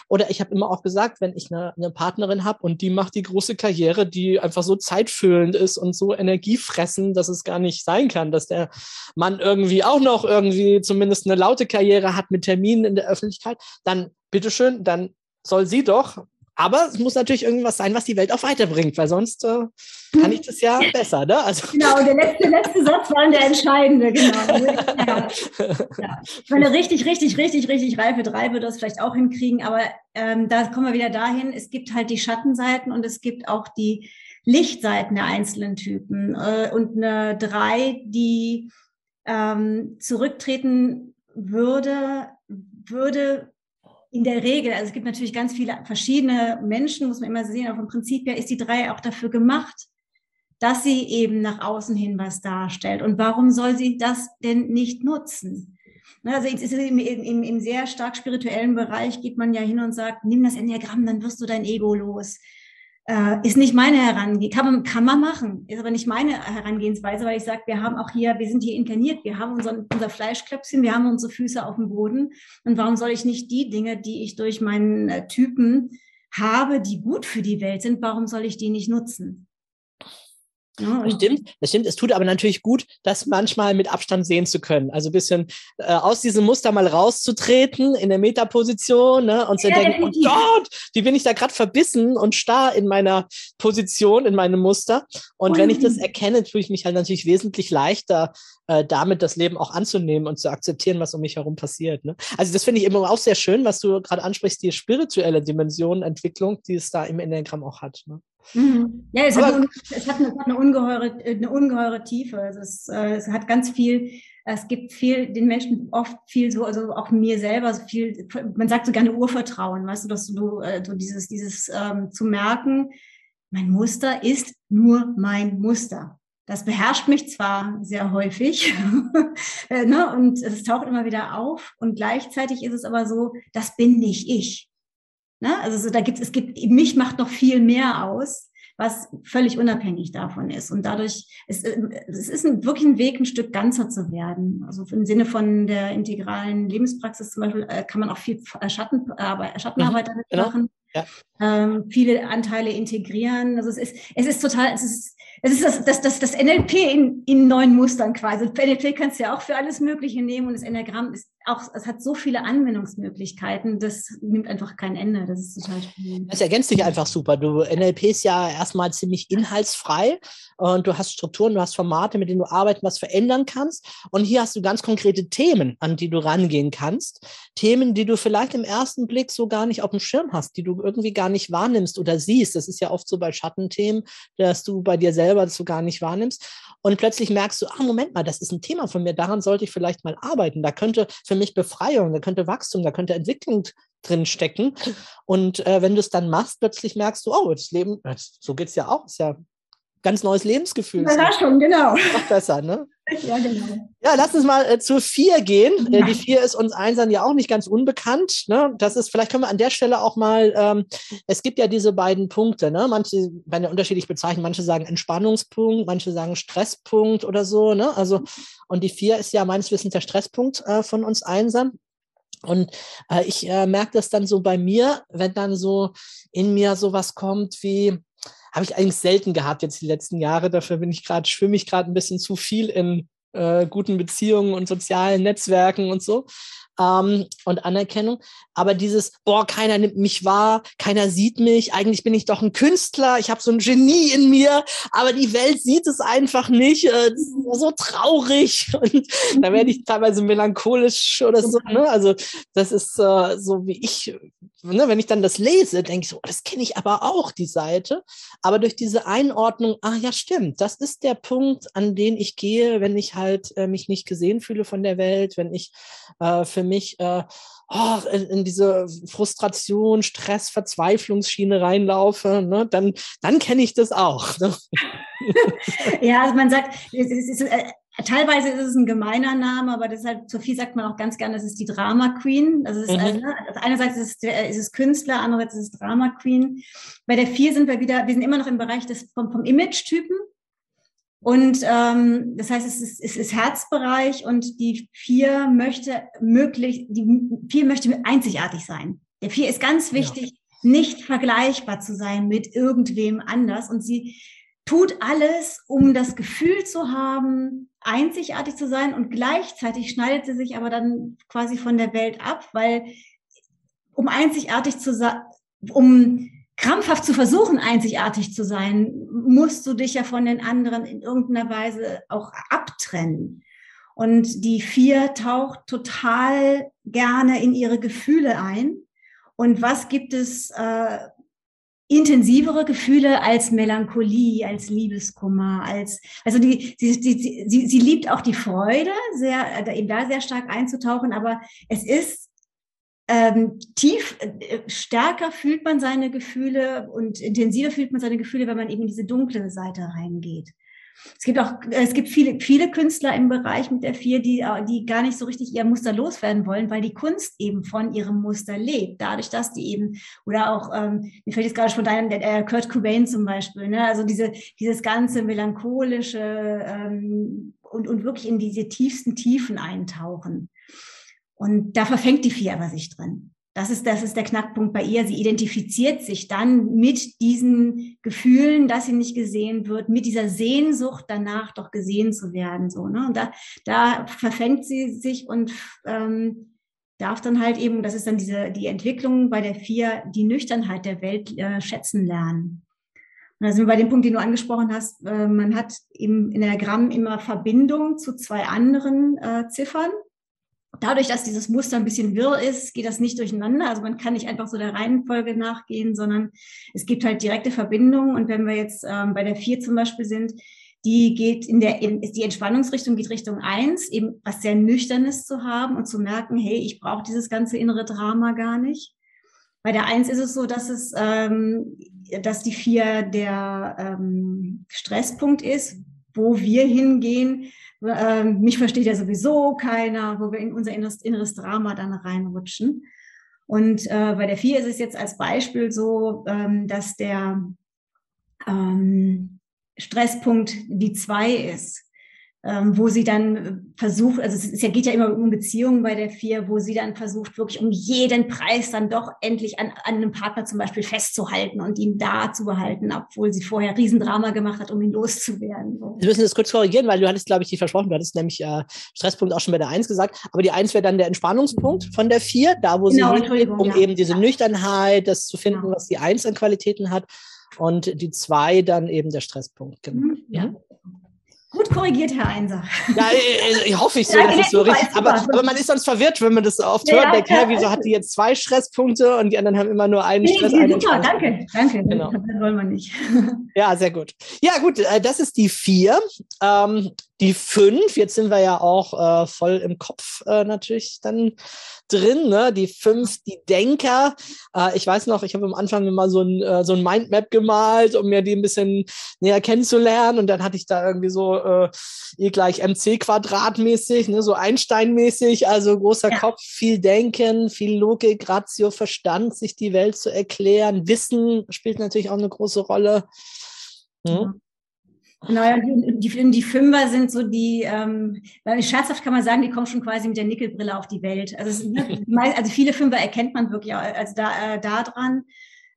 Oder ich habe immer auch gesagt, wenn ich eine, eine Partnerin habe und die macht die große Karriere, die einfach so zeitfüllend ist und so energiefressen, dass es gar nicht sein kann, dass der Mann irgendwie auch noch irgendwie zumindest eine laute Karriere hat mit Terminen in der Öffentlichkeit, dann bitteschön, dann soll sie doch aber es muss natürlich irgendwas sein, was die Welt auch weiterbringt, weil sonst äh, kann ich das ja besser. Ne? Also. Genau, der letzte, letzte Satz war der entscheidende, genau. Ja. Ja. Wenn richtig, richtig, richtig, richtig reife drei wird das vielleicht auch hinkriegen, aber ähm, da kommen wir wieder dahin, es gibt halt die Schattenseiten und es gibt auch die Lichtseiten der einzelnen Typen. Äh, und eine drei, die ähm, zurücktreten würde, würde in der Regel, also es gibt natürlich ganz viele verschiedene Menschen, muss man immer sehen, aber vom Prinzip her ist die drei auch dafür gemacht, dass sie eben nach außen hin was darstellt. Und warum soll sie das denn nicht nutzen? Ne, also im, im, im sehr stark spirituellen Bereich geht man ja hin und sagt, nimm das Enneagramm, dann wirst du dein Ego los äh, ist nicht meine Herangehensweise. Kann kann man machen, ist aber nicht meine Herangehensweise, weil ich sage, wir haben auch hier, wir sind hier inkarniert, wir haben unser, unser Fleischklöpfchen, wir haben unsere Füße auf dem Boden. Und warum soll ich nicht die Dinge, die ich durch meinen äh, Typen habe, die gut für die Welt sind, warum soll ich die nicht nutzen? Ja, das stimmt, das stimmt. Es tut aber natürlich gut, das manchmal mit Abstand sehen zu können. Also ein bisschen äh, aus diesem Muster mal rauszutreten in der Metaposition ne, und zu ja, denken, oh Gott, wie bin ich da gerade verbissen und starr in meiner Position, in meinem Muster. Und mhm. wenn ich das erkenne, tue ich mich halt natürlich wesentlich leichter, äh, damit das Leben auch anzunehmen und zu akzeptieren, was um mich herum passiert. Ne? Also das finde ich immer auch sehr schön, was du gerade ansprichst, die spirituelle Dimension, Entwicklung, die es da im Enneagramm auch hat. Ne? Mhm. Ja, es hat, eine, es hat, eine, eine, ungeheure, eine ungeheure Tiefe. Also es, äh, es hat ganz viel, es gibt viel, den Menschen oft viel so, also auch mir selber so viel, man sagt so gerne Urvertrauen, weißt du, dass du äh, so dieses, dieses ähm, zu merken, mein Muster ist nur mein Muster. Das beherrscht mich zwar sehr häufig äh, ne, und es taucht immer wieder auf und gleichzeitig ist es aber so, das bin nicht ich. Ne? Also so, da gibt es gibt mich macht noch viel mehr aus, was völlig unabhängig davon ist. Und dadurch ist äh, es ist ein, wirklich ein Weg, ein Stück ganzer zu werden. Also im Sinne von der integralen Lebenspraxis zum Beispiel äh, kann man auch viel Schattenarbeit, Schattenarbeit mhm, damit genau. machen. Ja. Ähm, viele Anteile integrieren. Also es ist, es ist total, es ist, es ist das, das, das, das NLP in, in neuen Mustern quasi. NLP kannst du ja auch für alles Mögliche nehmen und das Enneagramm ist auch, es hat so viele Anwendungsmöglichkeiten, das nimmt einfach kein Ende. Das ist total spannend. Das ergänzt dich einfach super. Du NLP ist ja erstmal ziemlich inhaltsfrei und du hast Strukturen, du hast Formate, mit denen du arbeiten, was verändern kannst. Und hier hast du ganz konkrete Themen, an die du rangehen kannst. Themen, die du vielleicht im ersten Blick so gar nicht auf dem Schirm hast, die du irgendwie gar nicht wahrnimmst oder siehst. Das ist ja oft so bei Schattenthemen, dass du bei dir selber das so gar nicht wahrnimmst. Und plötzlich merkst du, ah, Moment mal, das ist ein Thema von mir, daran sollte ich vielleicht mal arbeiten. Da könnte für mich Befreiung, da könnte Wachstum, da könnte Entwicklung drin stecken. Und äh, wenn du es dann machst, plötzlich merkst du, oh, das Leben, so geht es ja auch, ist ja ganz neues Lebensgefühl. Überraschung, genau. Noch besser, ne? Ja, genau. Ja, lass uns mal äh, zur vier gehen. Äh, die vier ist uns Einsern ja auch nicht ganz unbekannt. Ne? Das ist, vielleicht können wir an der Stelle auch mal, ähm, es gibt ja diese beiden Punkte, ne? Manche werden ja unterschiedlich bezeichnen, manche sagen Entspannungspunkt, manche sagen Stresspunkt oder so, ne? Also, und die vier ist ja meines Wissens der Stresspunkt äh, von uns Einsern. Und äh, ich äh, merke das dann so bei mir, wenn dann so in mir sowas kommt wie, habe ich eigentlich selten gehabt jetzt die letzten Jahre. Dafür bin ich gerade, schwimme ich gerade ein bisschen zu viel in äh, guten Beziehungen und sozialen Netzwerken und so ähm, und Anerkennung. Aber dieses, boah, keiner nimmt mich wahr, keiner sieht mich, eigentlich bin ich doch ein Künstler, ich habe so ein Genie in mir, aber die Welt sieht es einfach nicht. Äh, das ist so traurig. Und da werde ich teilweise melancholisch oder so. Ne? Also das ist äh, so wie ich, ne? wenn ich dann das lese, denke ich so, das kenne ich aber auch, die Seite. Aber durch diese Einordnung, ah ja, stimmt, das ist der Punkt, an den ich gehe, wenn ich halt äh, mich nicht gesehen fühle von der Welt, wenn ich äh, für mich äh, oh, in, in, diese Frustration, Stress, Verzweiflungsschiene reinlaufe, ne, dann, dann kenne ich das auch. Ne? ja, also man sagt, es ist, äh, teilweise ist es ein gemeiner Name, aber deshalb, Sophie sagt man auch ganz gerne, das ist die Drama Queen. Also, es ist, mhm. also, also einerseits ist es, ist es Künstler, andererseits ist es Drama Queen. Bei der vier sind wir wieder, wir sind immer noch im Bereich des, vom, vom Image-Typen. Und ähm, das heißt, es ist, es ist Herzbereich und die vier möchte möglich, die vier möchte einzigartig sein. Der vier ist ganz wichtig, ja. nicht vergleichbar zu sein mit irgendwem anders. Und sie tut alles, um das Gefühl zu haben, einzigartig zu sein. Und gleichzeitig schneidet sie sich aber dann quasi von der Welt ab, weil um einzigartig zu sein, um krampfhaft zu versuchen, einzigartig zu sein, musst du dich ja von den anderen in irgendeiner Weise auch abtrennen. Und die vier taucht total gerne in ihre Gefühle ein. Und was gibt es äh, intensivere Gefühle als Melancholie, als Liebeskummer, als also die sie, sie, sie, sie liebt auch die Freude, sehr eben da sehr stark einzutauchen, aber es ist ähm, tief, äh, stärker fühlt man seine Gefühle und intensiver fühlt man seine Gefühle, wenn man eben in diese dunkle Seite reingeht. Es gibt auch, es gibt viele, viele Künstler im Bereich mit der vier, die, äh, die gar nicht so richtig ihr Muster loswerden wollen, weil die Kunst eben von ihrem Muster lebt. Dadurch, dass die eben, oder auch, ähm, mir fällt jetzt gerade spontan, der, der Kurt Cobain zum Beispiel, ne? also diese, dieses ganze melancholische ähm, und, und wirklich in diese tiefsten Tiefen eintauchen. Und da verfängt die Vier aber sich drin. Das ist, das ist der Knackpunkt bei ihr. Sie identifiziert sich dann mit diesen Gefühlen, dass sie nicht gesehen wird, mit dieser Sehnsucht danach doch gesehen zu werden. So, ne? Und da, da verfängt sie sich und ähm, darf dann halt eben, das ist dann diese, die Entwicklung bei der Vier, die Nüchternheit der Welt äh, schätzen lernen. Und da sind wir bei dem Punkt, den du angesprochen hast. Äh, man hat im, in der Gramm immer Verbindung zu zwei anderen äh, Ziffern dadurch, dass dieses Muster ein bisschen wirr ist, geht das nicht durcheinander. Also man kann nicht einfach so der Reihenfolge nachgehen, sondern es gibt halt direkte Verbindungen. Und wenn wir jetzt ähm, bei der vier zum Beispiel sind, die geht in der, in, die Entspannungsrichtung geht Richtung eins, eben was sehr Nüchternes zu haben und zu merken, hey, ich brauche dieses ganze innere Drama gar nicht. Bei der eins ist es so, dass es, ähm, dass die vier der ähm, Stresspunkt ist, wo wir hingehen, ähm, mich versteht ja sowieso keiner, wo wir in unser inneres, inneres Drama dann reinrutschen. Und äh, bei der vier ist es jetzt als Beispiel so, ähm, dass der ähm, Stresspunkt die zwei ist. Ähm, wo sie dann versucht, also es ja, geht ja immer um Beziehungen bei der vier, wo sie dann versucht, wirklich um jeden Preis dann doch endlich an, an einem Partner zum Beispiel festzuhalten und ihn da zu behalten, obwohl sie vorher Riesendrama gemacht hat, um ihn loszuwerden. Wir müssen das kurz korrigieren, weil du hattest, glaube ich, die versprochen, du hattest nämlich äh, Stresspunkt auch schon bei der Eins gesagt, aber die Eins wäre dann der Entspannungspunkt von der vier, da wo genau, sie um ja. eben diese Nüchternheit, das zu finden, genau. was die Eins an Qualitäten hat und die zwei dann eben der Stresspunkt. Genau. Mhm, ja. Gut korrigiert, Herr Einser. Ja, ich, ich hoffe ich so, ja, dass es so richtig aber, aber man ist sonst verwirrt, wenn man das oft hört. Ja, denkt, ja, wieso hat die jetzt zwei Stresspunkte und die anderen haben immer nur einen nee, Stress? Nee, super, danke, danke. Genau. Das wollen wir nicht. Ja, sehr gut. Ja, gut, äh, das ist die vier. Ähm, die fünf, jetzt sind wir ja auch äh, voll im Kopf äh, natürlich dann drin, ne? Die fünf, die Denker. Äh, ich weiß noch, ich habe am Anfang immer so ein, äh, so ein Mindmap gemalt, um mir die ein bisschen näher kennenzulernen. Und dann hatte ich da irgendwie so E gleich MC quadratmäßig, ne? so Einstein-mäßig, also großer ja. Kopf, viel Denken, viel Logik, Ratio, Verstand, sich die Welt zu erklären. Wissen spielt natürlich auch eine große Rolle. Hm? Ja. Naja, die, die, die Fünfer sind so die, ähm, scherzhaft kann man sagen, die kommen schon quasi mit der Nickelbrille auf die Welt. Also, es, also viele Fünfer erkennt man wirklich also da, äh, da dran.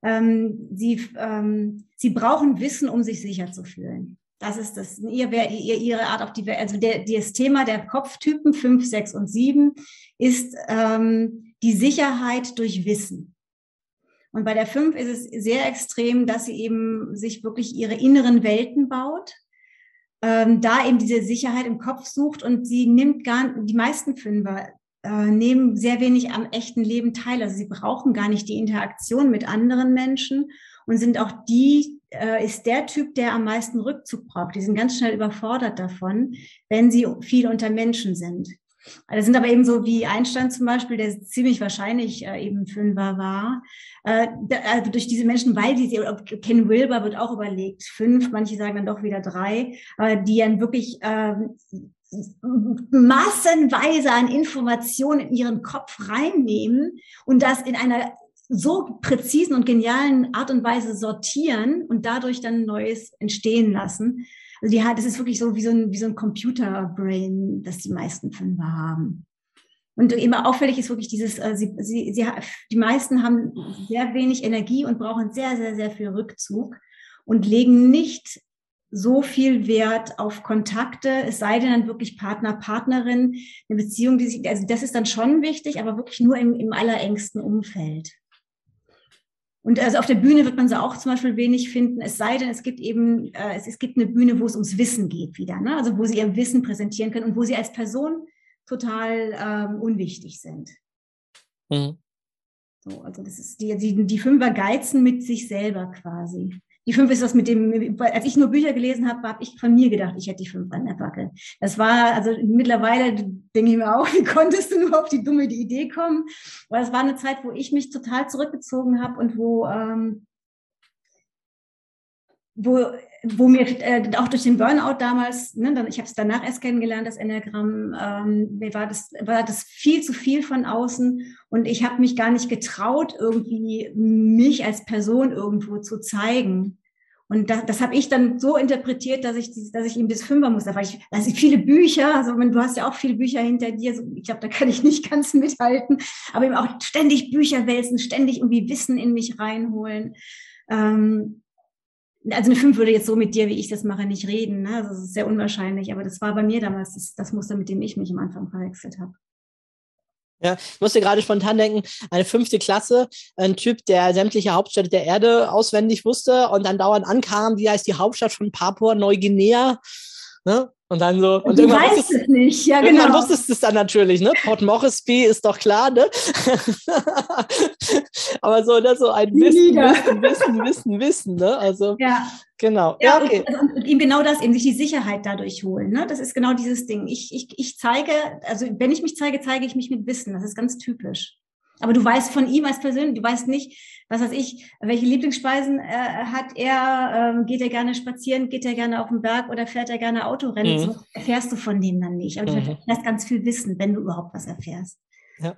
Ähm, sie, ähm, sie brauchen Wissen, um sich sicher zu fühlen. Das ist das, ihr, ihr, ihre Art auf die Welt. Also der, das Thema der Kopftypen 5, 6 und 7 ist ähm, die Sicherheit durch Wissen. Und bei der 5 ist es sehr extrem, dass sie eben sich wirklich ihre inneren Welten baut, ähm, da eben diese Sicherheit im Kopf sucht und sie nimmt gar, die meisten Fünfer äh, nehmen sehr wenig am echten Leben teil. Also sie brauchen gar nicht die Interaktion mit anderen Menschen und sind auch die, äh, ist der Typ, der am meisten Rückzug braucht. Die sind ganz schnell überfordert davon, wenn sie viel unter Menschen sind. Das sind aber eben so wie Einstein zum Beispiel, der ziemlich wahrscheinlich äh, eben Fünfer war. Äh, also durch diese Menschen, weil die, Ken Wilber wird auch überlegt, fünf, manche sagen dann doch wieder drei, aber die dann wirklich äh, massenweise an Informationen in ihren Kopf reinnehmen und das in einer so präzisen und genialen Art und Weise sortieren und dadurch dann Neues entstehen lassen. Also die hat, das ist wirklich so wie so ein, wie so ein Computer-Brain, das die meisten Fünfer haben. Und immer auffällig ist wirklich dieses, äh, sie, sie, sie, die meisten haben sehr wenig Energie und brauchen sehr, sehr, sehr viel Rückzug und legen nicht so viel Wert auf Kontakte, es sei denn dann wirklich Partner, Partnerin, eine Beziehung, die sich, also das ist dann schon wichtig, aber wirklich nur im, im allerengsten Umfeld. Und also auf der Bühne wird man sie auch zum Beispiel wenig finden, es sei denn, es gibt eben, äh, es, es gibt eine Bühne, wo es ums Wissen geht wieder, ne? also wo sie ihr Wissen präsentieren können und wo sie als Person total ähm, unwichtig sind. Mhm. So, also das ist die, die, die Fünfer geizen mit sich selber quasi. Die fünf ist das mit dem, als ich nur Bücher gelesen habe, habe ich von mir gedacht, ich hätte die fünf an der Backe. Das war, also mittlerweile denke ich mir auch, wie konntest du nur auf die dumme Idee kommen? Weil es war eine Zeit, wo ich mich total zurückgezogen habe und wo, ähm, wo, wo mir äh, auch durch den Burnout damals, ne, dann, ich habe es danach erst kennengelernt, das Enneagramm, ähm, mir war das, war das viel zu viel von außen und ich habe mich gar nicht getraut, irgendwie mich als Person irgendwo zu zeigen. Und das, das habe ich dann so interpretiert, dass ich, dass ich ihm bis Fünfer muss. Da war ich, also viele Bücher, also du hast ja auch viele Bücher hinter dir, so, ich glaube, da kann ich nicht ganz mithalten, aber eben auch ständig Bücher wälzen, ständig irgendwie Wissen in mich reinholen. Ähm, also eine Fünf würde jetzt so mit dir, wie ich das mache, nicht reden. Ne? Das ist sehr unwahrscheinlich, aber das war bei mir damals das, das Muster, mit dem ich mich am Anfang verwechselt habe. Ja, ich musste gerade spontan denken, eine fünfte Klasse, ein Typ, der sämtliche Hauptstädte der Erde auswendig wusste und dann dauernd ankam, wie heißt die Hauptstadt von Papua Neuguinea? Ne? Und dann so. Und du irgendwann weißt es nicht, ja, genau. Irgendwann wusstest du es dann natürlich, ne? Port Moresby ist doch klar, ne? Aber so, ne, so ein Wissen, Wissen, Wissen, Wissen, Wissen, ne? Also, ja. genau. Ja, ja okay. Und, und, eben genau das, eben sich die Sicherheit dadurch holen, ne? Das ist genau dieses Ding. Ich, ich, ich zeige, also wenn ich mich zeige, zeige ich mich mit Wissen. Das ist ganz typisch. Aber du weißt von ihm als Person, du weißt nicht, was weiß ich, welche Lieblingsspeisen äh, hat er, ähm, geht er gerne spazieren, geht er gerne auf den Berg oder fährt er gerne Autorennen? Mhm. So erfährst du von dem dann nicht. Aber du mhm. erfährst ganz viel Wissen, wenn du überhaupt was erfährst. Ja.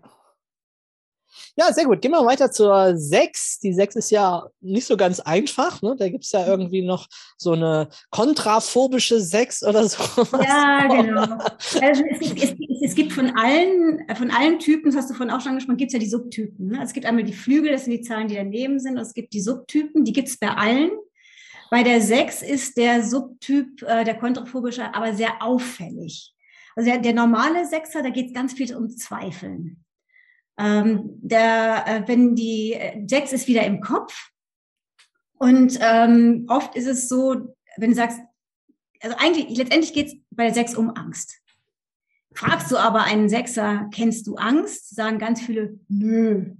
Ja, sehr gut. Gehen wir weiter zur 6. Die 6 ist ja nicht so ganz einfach. Ne? Da gibt es ja irgendwie noch so eine kontraphobische 6 oder so. Ja, genau. Also es, gibt, es, es, gibt von allen, von allen Typen, das hast du vorhin auch schon angesprochen, gibt es ja die Subtypen. Ne? Es gibt einmal die Flügel, das sind die Zahlen, die daneben sind. Und es gibt die Subtypen, die gibt es bei allen. Bei der 6 ist der Subtyp, äh, der kontraphobische, aber sehr auffällig. Also der, der normale Sechser, da geht es ganz viel um Zweifeln. Ähm, der, äh, wenn die äh, sechs ist wieder im Kopf. Und ähm, oft ist es so, wenn du sagst, also eigentlich, letztendlich geht es bei der sechs um Angst. Fragst du aber einen Sechser, kennst du Angst? Sagen ganz viele, nö.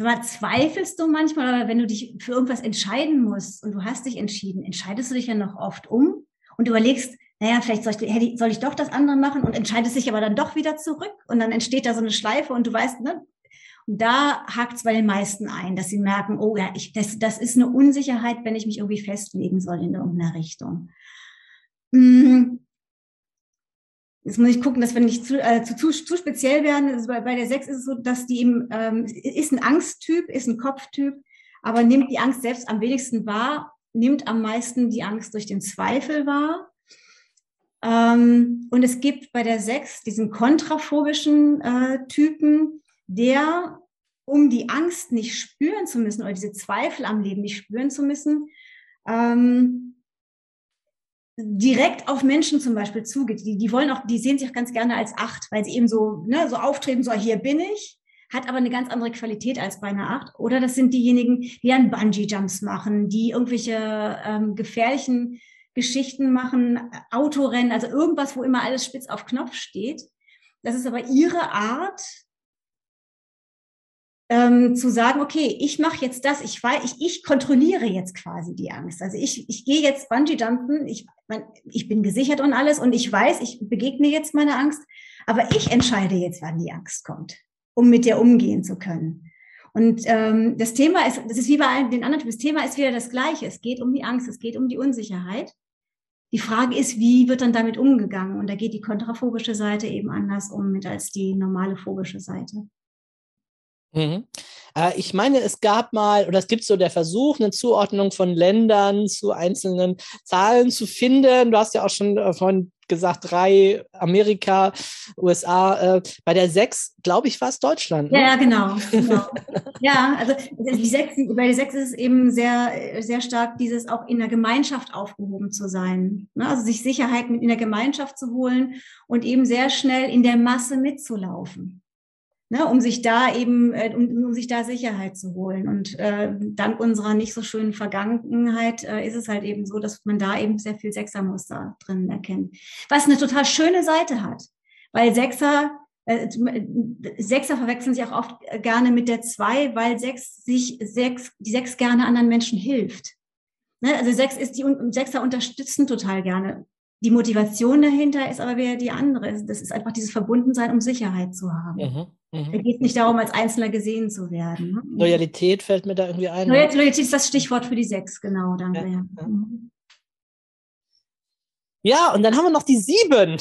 Mal, zweifelst du manchmal, oder wenn du dich für irgendwas entscheiden musst und du hast dich entschieden, entscheidest du dich ja noch oft um und überlegst, naja, vielleicht soll ich, soll ich doch das andere machen und entscheidest dich aber dann doch wieder zurück und dann entsteht da so eine Schleife und du weißt, ne? Und da hakt es bei den meisten ein, dass sie merken, oh ja, ich, das, das ist eine Unsicherheit, wenn ich mich irgendwie festlegen soll in irgendeiner Richtung. Hm. Jetzt muss ich gucken, dass wir nicht zu, äh, zu, zu, zu speziell werden. Also bei, bei der Sechs ist es so, dass die eben, ähm, ist ein Angsttyp, ist ein Kopftyp, aber nimmt die Angst selbst am wenigsten wahr, nimmt am meisten die Angst durch den Zweifel wahr ähm, und es gibt bei der Sechs diesen kontraphobischen äh, Typen, der, um die Angst nicht spüren zu müssen oder diese Zweifel am Leben nicht spüren zu müssen, ähm, direkt auf Menschen zum Beispiel zugeht. Die, die wollen auch, die sehen sich auch ganz gerne als Acht, weil sie eben so, ne, so auftreten, so hier bin ich, hat aber eine ganz andere Qualität als bei einer Acht. Oder das sind diejenigen, die an Bungee-Jumps machen, die irgendwelche ähm, gefährlichen Geschichten machen, Autorennen, also irgendwas, wo immer alles spitz auf Knopf steht. Das ist aber ihre Art, ähm, zu sagen, okay, ich mache jetzt das, ich, weiß, ich, ich kontrolliere jetzt quasi die Angst. Also ich, ich gehe jetzt Bungee-Jumpen, ich, mein, ich bin gesichert und alles und ich weiß, ich begegne jetzt meiner Angst, aber ich entscheide jetzt, wann die Angst kommt, um mit der umgehen zu können. Und ähm, das Thema ist, das ist wie bei den anderen, das Thema ist wieder das Gleiche. Es geht um die Angst, es geht um die Unsicherheit. Die Frage ist, wie wird dann damit umgegangen? Und da geht die kontraphobische Seite eben anders um mit als die normale phobische Seite. Mhm. Äh, ich meine, es gab mal, oder es gibt so der Versuch, eine Zuordnung von Ländern zu einzelnen Zahlen zu finden. Du hast ja auch schon äh, von gesagt, drei, Amerika, USA. Äh, bei der sechs, glaube ich, war es Deutschland. Ne? Ja, genau. genau. ja, also die sechs, bei der sechs ist es eben sehr, sehr stark dieses auch in der Gemeinschaft aufgehoben zu sein. Ne? Also sich Sicherheit mit in der Gemeinschaft zu holen und eben sehr schnell in der Masse mitzulaufen ne, um sich da eben, äh, um, um sich da Sicherheit zu holen. Und äh, dank unserer nicht so schönen Vergangenheit äh, ist es halt eben so, dass man da eben sehr viel Sechsermuster drin erkennt. Was eine total schöne Seite hat, weil Sechser äh, Sechser verwechseln sich auch oft gerne mit der Zwei, weil Sechs sich Sechs, die Sechs gerne anderen Menschen hilft. Ne? Also Sechs ist die Sechser unterstützen total gerne die Motivation dahinter ist aber wieder die andere. Das ist einfach dieses Verbundensein, um Sicherheit zu haben. Mhm, mh. Da geht es nicht darum, als Einzelner gesehen zu werden. Ne? Loyalität fällt mir da irgendwie ein. Ne? Loyalität ist das Stichwort für die sechs, genau. Danke. Ja, ja. Mhm. ja, und dann haben wir noch die sieben.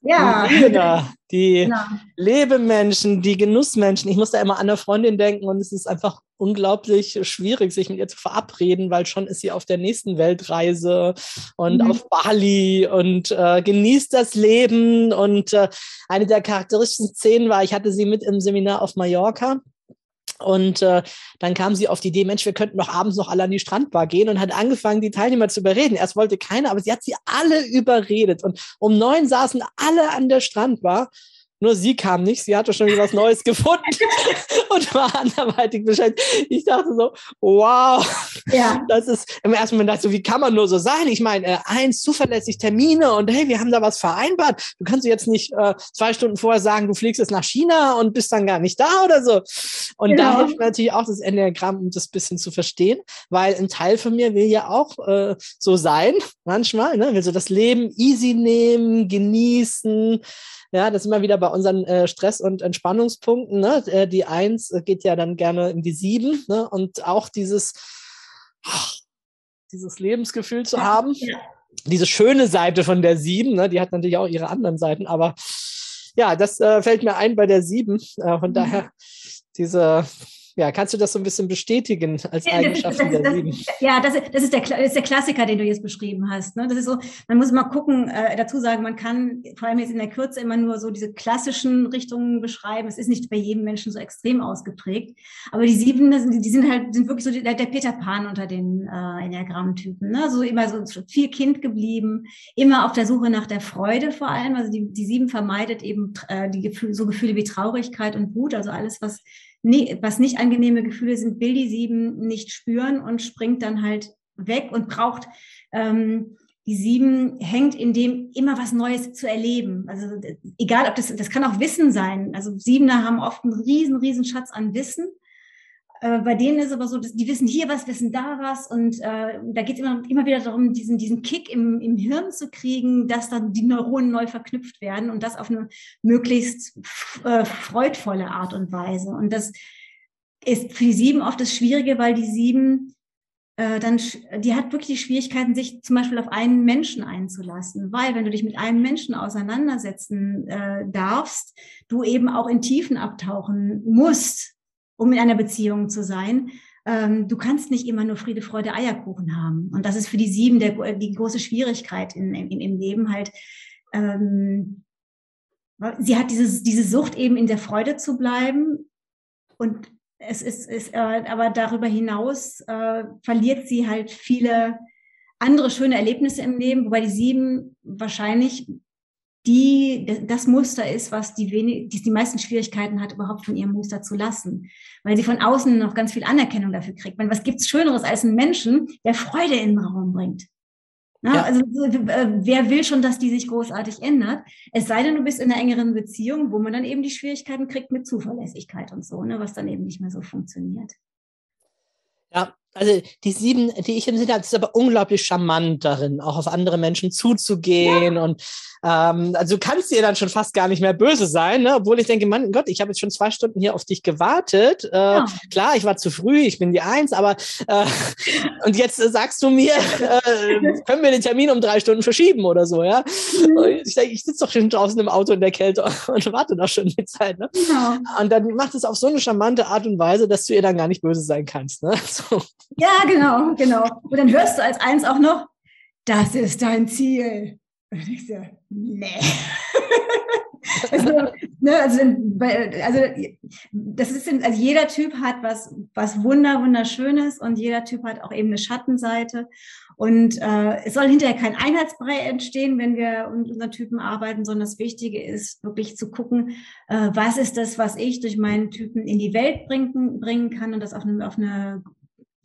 Ja. Die, Redner, die ja. Lebemenschen, die Genussmenschen. Ich muss da immer an eine Freundin denken und es ist einfach unglaublich schwierig, sich mit ihr zu verabreden, weil schon ist sie auf der nächsten Weltreise und mhm. auf Bali und äh, genießt das Leben. Und äh, eine der charakteristischen Szenen war, ich hatte sie mit im Seminar auf Mallorca und äh, dann kam sie auf die Idee, Mensch, wir könnten doch abends noch alle an die Strandbar gehen und hat angefangen, die Teilnehmer zu überreden. Erst wollte keiner, aber sie hat sie alle überredet. Und um neun saßen alle an der Strandbar. Nur sie kam nicht, sie hatte schon wieder was Neues gefunden und war anderweitig beschäftigt. Ich dachte so, wow, ja. das ist im ersten Moment dachte ich so, wie kann man nur so sein? Ich meine, äh, eins, zuverlässig Termine und hey, wir haben da was vereinbart. Du kannst jetzt nicht äh, zwei Stunden vorher sagen, du fliegst jetzt nach China und bist dann gar nicht da oder so. Und genau. da hilft natürlich auch das Enneagramm, um das bisschen zu verstehen, weil ein Teil von mir will ja auch äh, so sein, manchmal, ne? will so das Leben easy nehmen, genießen, ja, das ist immer wieder bei unseren äh, Stress- und Entspannungspunkten. Ne? Äh, die Eins äh, geht ja dann gerne in die Sieben. Ne? Und auch dieses, ach, dieses Lebensgefühl zu haben. Ja. Diese schöne Seite von der Sieben, ne? die hat natürlich auch ihre anderen Seiten, aber ja, das äh, fällt mir ein bei der Sieben. Äh, von mhm. daher diese ja, kannst du das so ein bisschen bestätigen als Eigenschaften das, der Sieben? Ja, das, das, ist der, das ist der Klassiker, den du jetzt beschrieben hast. Ne? Das ist so, man muss mal gucken, äh, dazu sagen, man kann vor allem jetzt in der Kürze immer nur so diese klassischen Richtungen beschreiben. Es ist nicht bei jedem Menschen so extrem ausgeprägt. Aber die Sieben, die sind halt, sind wirklich so der, der Peter Pan unter den äh, Enneagramm-Typen. Ne? So immer so viel Kind geblieben, immer auf der Suche nach der Freude vor allem. Also die, die Sieben vermeidet eben äh, die Gefühle, so Gefühle wie Traurigkeit und Wut, also alles, was was nicht angenehme Gefühle sind, will die sieben nicht spüren und springt dann halt weg und braucht ähm, die sieben hängt in dem immer was Neues zu erleben. Also egal, ob das das kann auch Wissen sein. Also Siebener haben oft einen riesen riesen Schatz an Wissen äh, bei denen ist aber so, dass die wissen hier was, wissen da was und äh, da geht es immer, immer wieder darum, diesen, diesen Kick im, im Hirn zu kriegen, dass dann die Neuronen neu verknüpft werden und das auf eine möglichst äh, freudvolle Art und Weise. Und das ist für die Sieben oft das Schwierige, weil die Sieben äh, dann, die hat wirklich die Schwierigkeiten, sich zum Beispiel auf einen Menschen einzulassen, weil wenn du dich mit einem Menschen auseinandersetzen äh, darfst, du eben auch in Tiefen abtauchen musst, um in einer Beziehung zu sein. Ähm, du kannst nicht immer nur Friede, Freude, Eierkuchen haben. Und das ist für die sieben der, die große Schwierigkeit in, in, im Leben halt. Ähm, sie hat diese, diese Sucht eben in der Freude zu bleiben und es ist, ist äh, aber darüber hinaus äh, verliert sie halt viele andere schöne Erlebnisse im Leben, wobei die sieben wahrscheinlich die das Muster ist, was die, wenig, die die meisten Schwierigkeiten hat, überhaupt von ihrem Muster zu lassen, weil sie von außen noch ganz viel Anerkennung dafür kriegt. Meine, was gibt's Schöneres als einen Menschen, der Freude in den Raum bringt? Na, ja. Also äh, wer will schon, dass die sich großartig ändert? Es sei denn, du bist in einer engeren Beziehung, wo man dann eben die Schwierigkeiten kriegt mit Zuverlässigkeit und so, ne, was dann eben nicht mehr so funktioniert. Ja, also die sieben, die ich im Sinne habe, ist aber unglaublich charmant darin, auch auf andere Menschen zuzugehen. Ja. Und ähm, also du kannst dir dann schon fast gar nicht mehr böse sein, ne? obwohl ich denke, Mann Gott, ich habe jetzt schon zwei Stunden hier auf dich gewartet. Äh, ja. Klar, ich war zu früh, ich bin die Eins, aber äh, und jetzt äh, sagst du mir, äh, können wir den Termin um drei Stunden verschieben oder so, ja? Mhm. Ich denke, ich sitze doch schon draußen im Auto in der Kälte und warte doch schon die Zeit. Ne? Ja. Und dann macht es auf so eine charmante Art und Weise, dass du ihr dann gar nicht böse sein kannst. Ne? So. Ja, genau, genau. Und dann hörst du als eins auch noch, das ist dein Ziel. Und ich so, nee. also, ne, also, also, das ist, also jeder Typ hat was, was wunder, wunderschönes und jeder Typ hat auch eben eine Schattenseite. Und äh, es soll hinterher kein Einheitsbrei entstehen, wenn wir mit unseren Typen arbeiten, sondern das Wichtige ist wirklich zu gucken, äh, was ist das, was ich durch meinen Typen in die Welt bringen, bringen kann und das auf eine, auf eine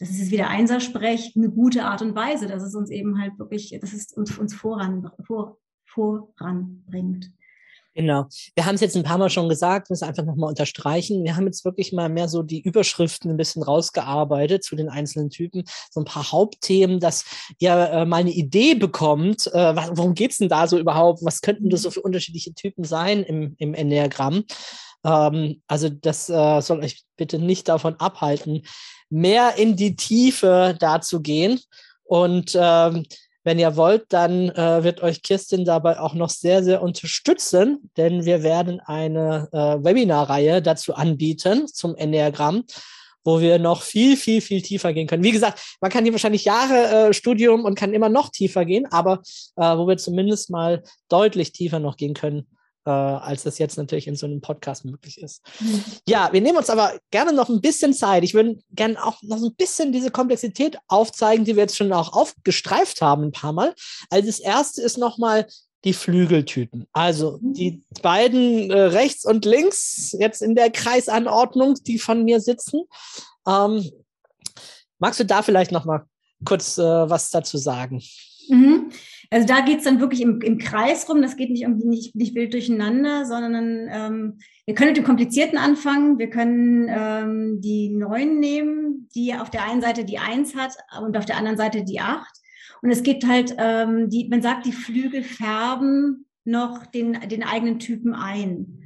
das ist jetzt wieder Einsersprech, eine gute Art und Weise, dass es uns eben halt wirklich, dass es uns, uns voran, vor, voranbringt. Genau. Wir haben es jetzt ein paar Mal schon gesagt, müssen einfach nochmal unterstreichen. Wir haben jetzt wirklich mal mehr so die Überschriften ein bisschen rausgearbeitet zu den einzelnen Typen, so ein paar Hauptthemen, dass ihr äh, mal eine Idee bekommt, äh, worum geht's denn da so überhaupt? Was könnten das so für unterschiedliche Typen sein im, im Enneagramm? Ähm, also das äh, soll euch bitte nicht davon abhalten, mehr in die Tiefe da zu gehen. Und ähm, wenn ihr wollt, dann äh, wird euch Kirstin dabei auch noch sehr, sehr unterstützen, denn wir werden eine äh, Webinarreihe dazu anbieten zum Enneagramm, wo wir noch viel, viel, viel tiefer gehen können. Wie gesagt, man kann hier wahrscheinlich Jahre äh, Studium und kann immer noch tiefer gehen, aber äh, wo wir zumindest mal deutlich tiefer noch gehen können äh, als das jetzt natürlich in so einem Podcast möglich ist. Mhm. Ja, wir nehmen uns aber gerne noch ein bisschen Zeit. Ich würde gerne auch noch ein bisschen diese Komplexität aufzeigen, die wir jetzt schon auch aufgestreift haben ein paar Mal. Also das erste ist nochmal die Flügeltypen. Also mhm. die beiden äh, rechts und links jetzt in der Kreisanordnung, die von mir sitzen. Ähm, magst du da vielleicht noch mal kurz äh, was dazu sagen? Mhm. Also da geht es dann wirklich im, im Kreis rum. Das geht nicht irgendwie nicht, nicht wild durcheinander, sondern ähm, wir können mit dem Komplizierten anfangen. Wir können ähm, die Neun nehmen, die auf der einen Seite die Eins hat und auf der anderen Seite die Acht. Und es gibt halt, ähm, die, man sagt, die Flügel färben noch den, den eigenen Typen ein.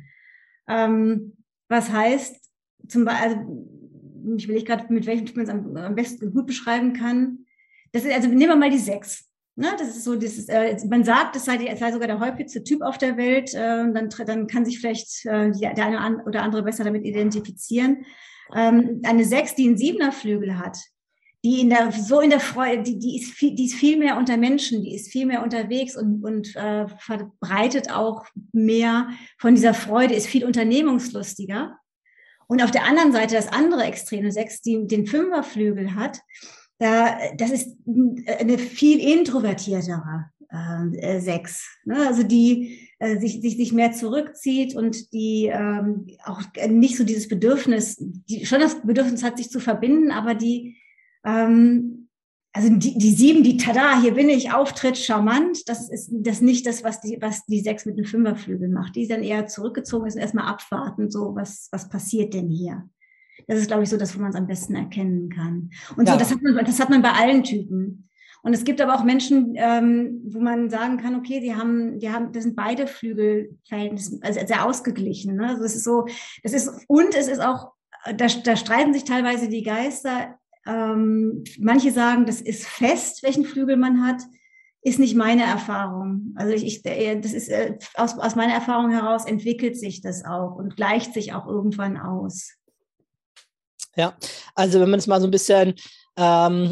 Ähm, was heißt, zum Beispiel, also, ich will gerade, mit welchem Typ man es am, am besten gut beschreiben kann. Das ist, also nehmen wir mal die Sechs. Ne, das ist so, dieses, äh, man sagt, es sei, sei sogar der häufigste Typ auf der Welt. Äh, dann, dann kann sich vielleicht äh, der eine oder andere besser damit identifizieren. Ähm, eine Sechs, die einen Siebener Flügel hat, die in der so in der Freude, die, die ist viel, die ist viel mehr unter Menschen, die ist viel mehr unterwegs und, und äh, verbreitet auch mehr von dieser Freude, ist viel unternehmungslustiger. Und auf der anderen Seite das andere Extrem, eine Sechs, die den Fünferflügel hat, da, das ist eine viel introvertiertere äh, Sechs. Ne? Also die äh, sich, sich, sich mehr zurückzieht und die ähm, auch nicht so dieses Bedürfnis, die schon das Bedürfnis hat, sich zu verbinden, aber die ähm, also die, die sieben, die tada, hier bin ich, Auftritt, charmant, das ist das nicht das, was die, was die sechs mit dem Fünferflügel macht. Die ist dann eher zurückgezogen ist und erstmal abwarten, so was, was passiert denn hier? Das ist, glaube ich, so das, wo man es am besten erkennen kann. Und ja. so, das hat, man, das hat man bei allen Typen. Und es gibt aber auch Menschen, ähm, wo man sagen kann, okay, die haben, die haben, das sind beide Flügelverhältnisse, also sehr ausgeglichen. Ne? Also das ist so, das ist, und es ist auch, da, da streiten sich teilweise die Geister. Ähm, manche sagen, das ist fest, welchen Flügel man hat, ist nicht meine Erfahrung. Also ich, ich das ist äh, aus, aus meiner Erfahrung heraus entwickelt sich das auch und gleicht sich auch irgendwann aus. Ja, also wenn man es mal so ein bisschen ähm,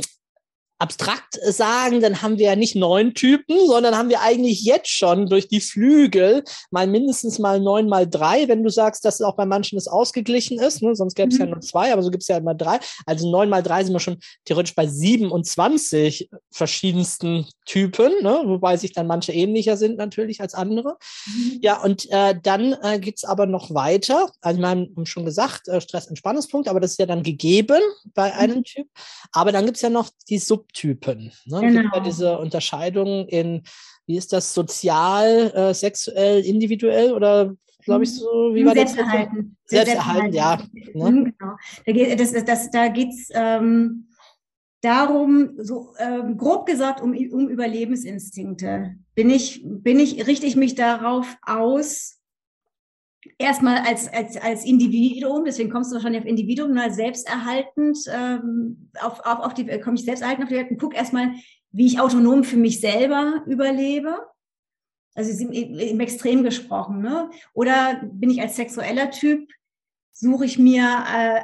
abstrakt sagen, dann haben wir ja nicht neun Typen, sondern haben wir eigentlich jetzt schon durch die Flügel mal mindestens mal neun mal drei, wenn du sagst, dass auch bei manchen das ausgeglichen ist, ne? sonst gäbe es mhm. ja nur zwei, aber so gibt es ja immer drei. Also neun mal drei sind wir schon theoretisch bei 27 verschiedensten Typen, ne? wobei sich dann manche ähnlicher sind natürlich als andere. Mhm. Ja, und äh, dann äh, geht es aber noch weiter. Also wir haben schon gesagt, äh, Stress-Entspannungspunkt, aber das ist ja dann gegeben bei mhm. einem Typ. Aber dann gibt es ja noch die Sub Subtypen. Ne? Genau. Ja diese Unterscheidung in, wie ist das, sozial, äh, sexuell, individuell oder glaube ich so, wie war Selbsterhalten. das? Selbsterhalten, ja. Ne? Mhm, genau. Da geht es das, da geht's, ähm, darum, so ähm, grob gesagt, um, um Überlebensinstinkte. Bin ich, bin ich, richte ich mich darauf aus, erstmal als, als, als Individuum, deswegen kommst du wahrscheinlich auf Individuum, nur selbsterhaltend, ähm, auf, auf, auf die, komme ich selbsterhaltend auf die Welt und guck erstmal, wie ich autonom für mich selber überlebe. Also im, im Extrem gesprochen, ne? Oder bin ich als sexueller Typ, suche ich mir äh,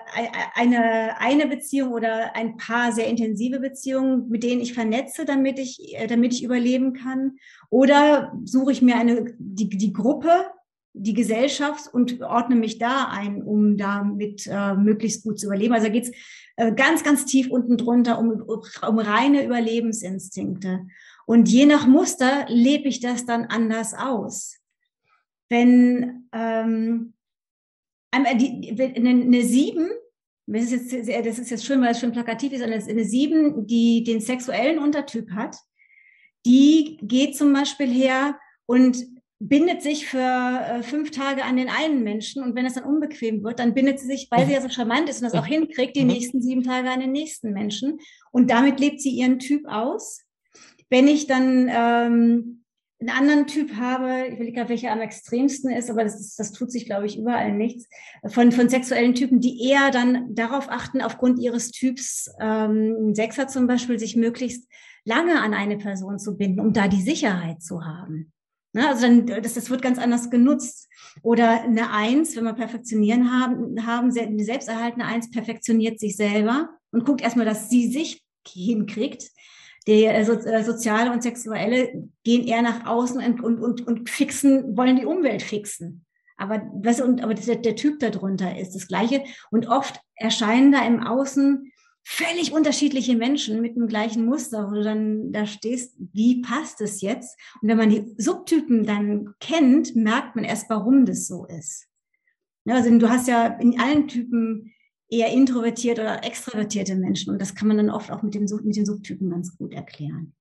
eine, eine Beziehung oder ein paar sehr intensive Beziehungen, mit denen ich vernetze, damit ich, äh, damit ich überleben kann? Oder suche ich mir eine, die, die Gruppe, die Gesellschaft und ordne mich da ein, um damit äh, möglichst gut zu überleben. Also da geht's äh, ganz, ganz tief unten drunter um, um reine Überlebensinstinkte. Und je nach Muster lebe ich das dann anders aus. Wenn ähm, eine, Sieben, das ist, jetzt, das ist jetzt schön, weil es schon plakativ ist, eine Sieben, die den sexuellen Untertyp hat, die geht zum Beispiel her und bindet sich für äh, fünf Tage an den einen Menschen und wenn es dann unbequem wird, dann bindet sie sich, weil sie ja so charmant ist und das auch hinkriegt, die mhm. nächsten sieben Tage an den nächsten Menschen und damit lebt sie ihren Typ aus. Wenn ich dann ähm, einen anderen Typ habe, ich will nicht gerade, welcher am extremsten ist, aber das, ist, das tut sich, glaube ich, überall nichts, von, von sexuellen Typen, die eher dann darauf achten, aufgrund ihres Typs, ähm, ein Sechser zum Beispiel, sich möglichst lange an eine Person zu binden, um da die Sicherheit zu haben. Ne, also dann, das, das wird ganz anders genutzt. Oder eine Eins, wenn wir perfektionieren haben, haben eine selbsterhaltene Eins perfektioniert sich selber und guckt erstmal, dass sie sich hinkriegt. Der äh, so, äh, soziale und sexuelle gehen eher nach außen und, und, und, und fixen, wollen die Umwelt fixen. Aber, was, und, aber der, der Typ darunter ist das Gleiche. Und oft erscheinen da im Außen völlig unterschiedliche Menschen mit dem gleichen Muster, wo du dann da stehst, wie passt es jetzt? Und wenn man die Subtypen dann kennt, merkt man erst, warum das so ist. Ja, also du hast ja in allen Typen eher introvertiert oder extrovertierte Menschen und das kann man dann oft auch mit, dem, mit den Subtypen ganz gut erklären.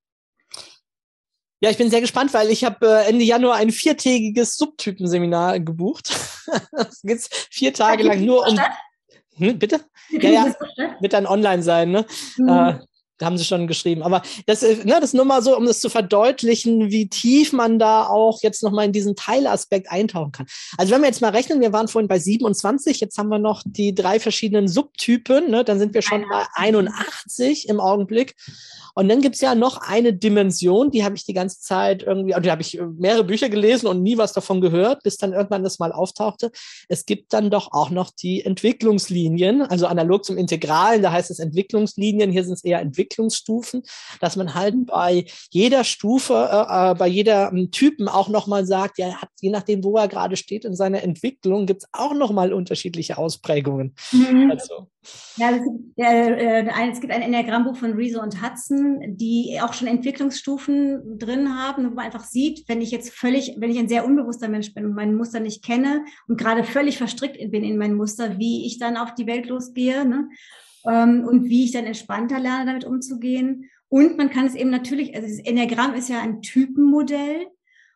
Ja, ich bin sehr gespannt, weil ich habe äh, Ende Januar ein viertägiges Subtypenseminar gebucht. Es geht vier Tage lang nur um. Hm, bitte? Ja, ja, wird dann online sein. Ne? Mhm. Äh, haben sie schon geschrieben. Aber das, ne, das nur mal so, um das zu verdeutlichen, wie tief man da auch jetzt nochmal in diesen Teilaspekt eintauchen kann. Also wenn wir jetzt mal rechnen, wir waren vorhin bei 27, jetzt haben wir noch die drei verschiedenen Subtypen, ne, dann sind wir schon bei 81 im Augenblick. Und dann gibt's ja noch eine Dimension, die habe ich die ganze Zeit irgendwie, die habe ich äh, mehrere Bücher gelesen und nie was davon gehört, bis dann irgendwann das mal auftauchte. Es gibt dann doch auch noch die Entwicklungslinien, also analog zum Integralen, da heißt es Entwicklungslinien, hier sind es eher Entwicklungsstufen, dass man halt bei jeder Stufe, äh, äh bei jeder ähm, Typen auch nochmal sagt, ja, hat, je nachdem, wo er gerade steht in seiner Entwicklung, gibt's auch nochmal unterschiedliche Ausprägungen. Mhm. Also. Ja, es gibt, äh, äh es gibt ein Enneagrammbuch von Rezo und Hudson, die auch schon Entwicklungsstufen drin haben, wo man einfach sieht, wenn ich jetzt völlig, wenn ich ein sehr unbewusster Mensch bin und mein Muster nicht kenne und gerade völlig verstrickt bin in mein Muster, wie ich dann auf die Welt losgehe ne? Ähm, und wie ich dann entspannter lerne, damit umzugehen. Und man kann es eben natürlich, also das Enneagramm ist ja ein Typenmodell.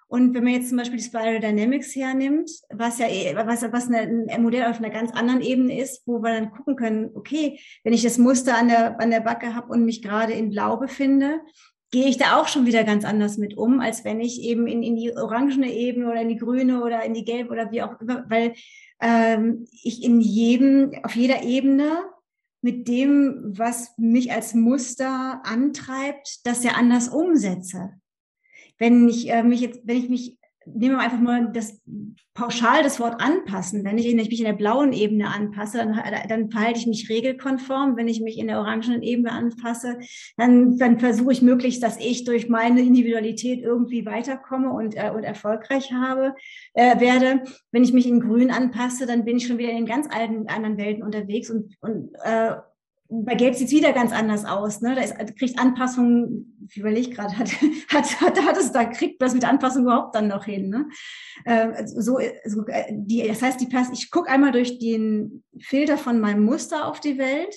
Und wenn man jetzt zum Beispiel die Spiral Dynamics hernimmt, was ja was, was ein Modell auf einer ganz anderen Ebene ist, wo wir dann gucken können, okay, wenn ich das Muster an der, an der Backe habe und mich gerade in Blau befinde, gehe ich da auch schon wieder ganz anders mit um, als wenn ich eben in, in die orangene Ebene oder in die grüne oder in die gelbe oder wie auch immer, weil ähm, ich in jedem, auf jeder Ebene mit dem, was mich als Muster antreibt, das ja anders umsetze. Wenn ich äh, mich jetzt, wenn ich mich, nehmen wir einfach mal das pauschal das Wort anpassen. Wenn ich, mich in der blauen Ebene anpasse, dann, dann verhalte ich mich regelkonform. Wenn ich mich in der orangenen Ebene anpasse, dann, dann versuche ich möglichst, dass ich durch meine Individualität irgendwie weiterkomme und, äh, und erfolgreich habe, äh, werde. Wenn ich mich in grün anpasse, dann bin ich schon wieder in ganz alten anderen Welten unterwegs und, und äh, bei Gelb sieht es wieder ganz anders aus. Ne? Da ist, kriegt Anpassung, ich überlege gerade, hat, hat, hat, hat es da, kriegt das mit Anpassung überhaupt dann noch hin? Ne? Äh, so, so, äh, die, das heißt, die Pass, ich gucke einmal durch den Filter von meinem Muster auf die Welt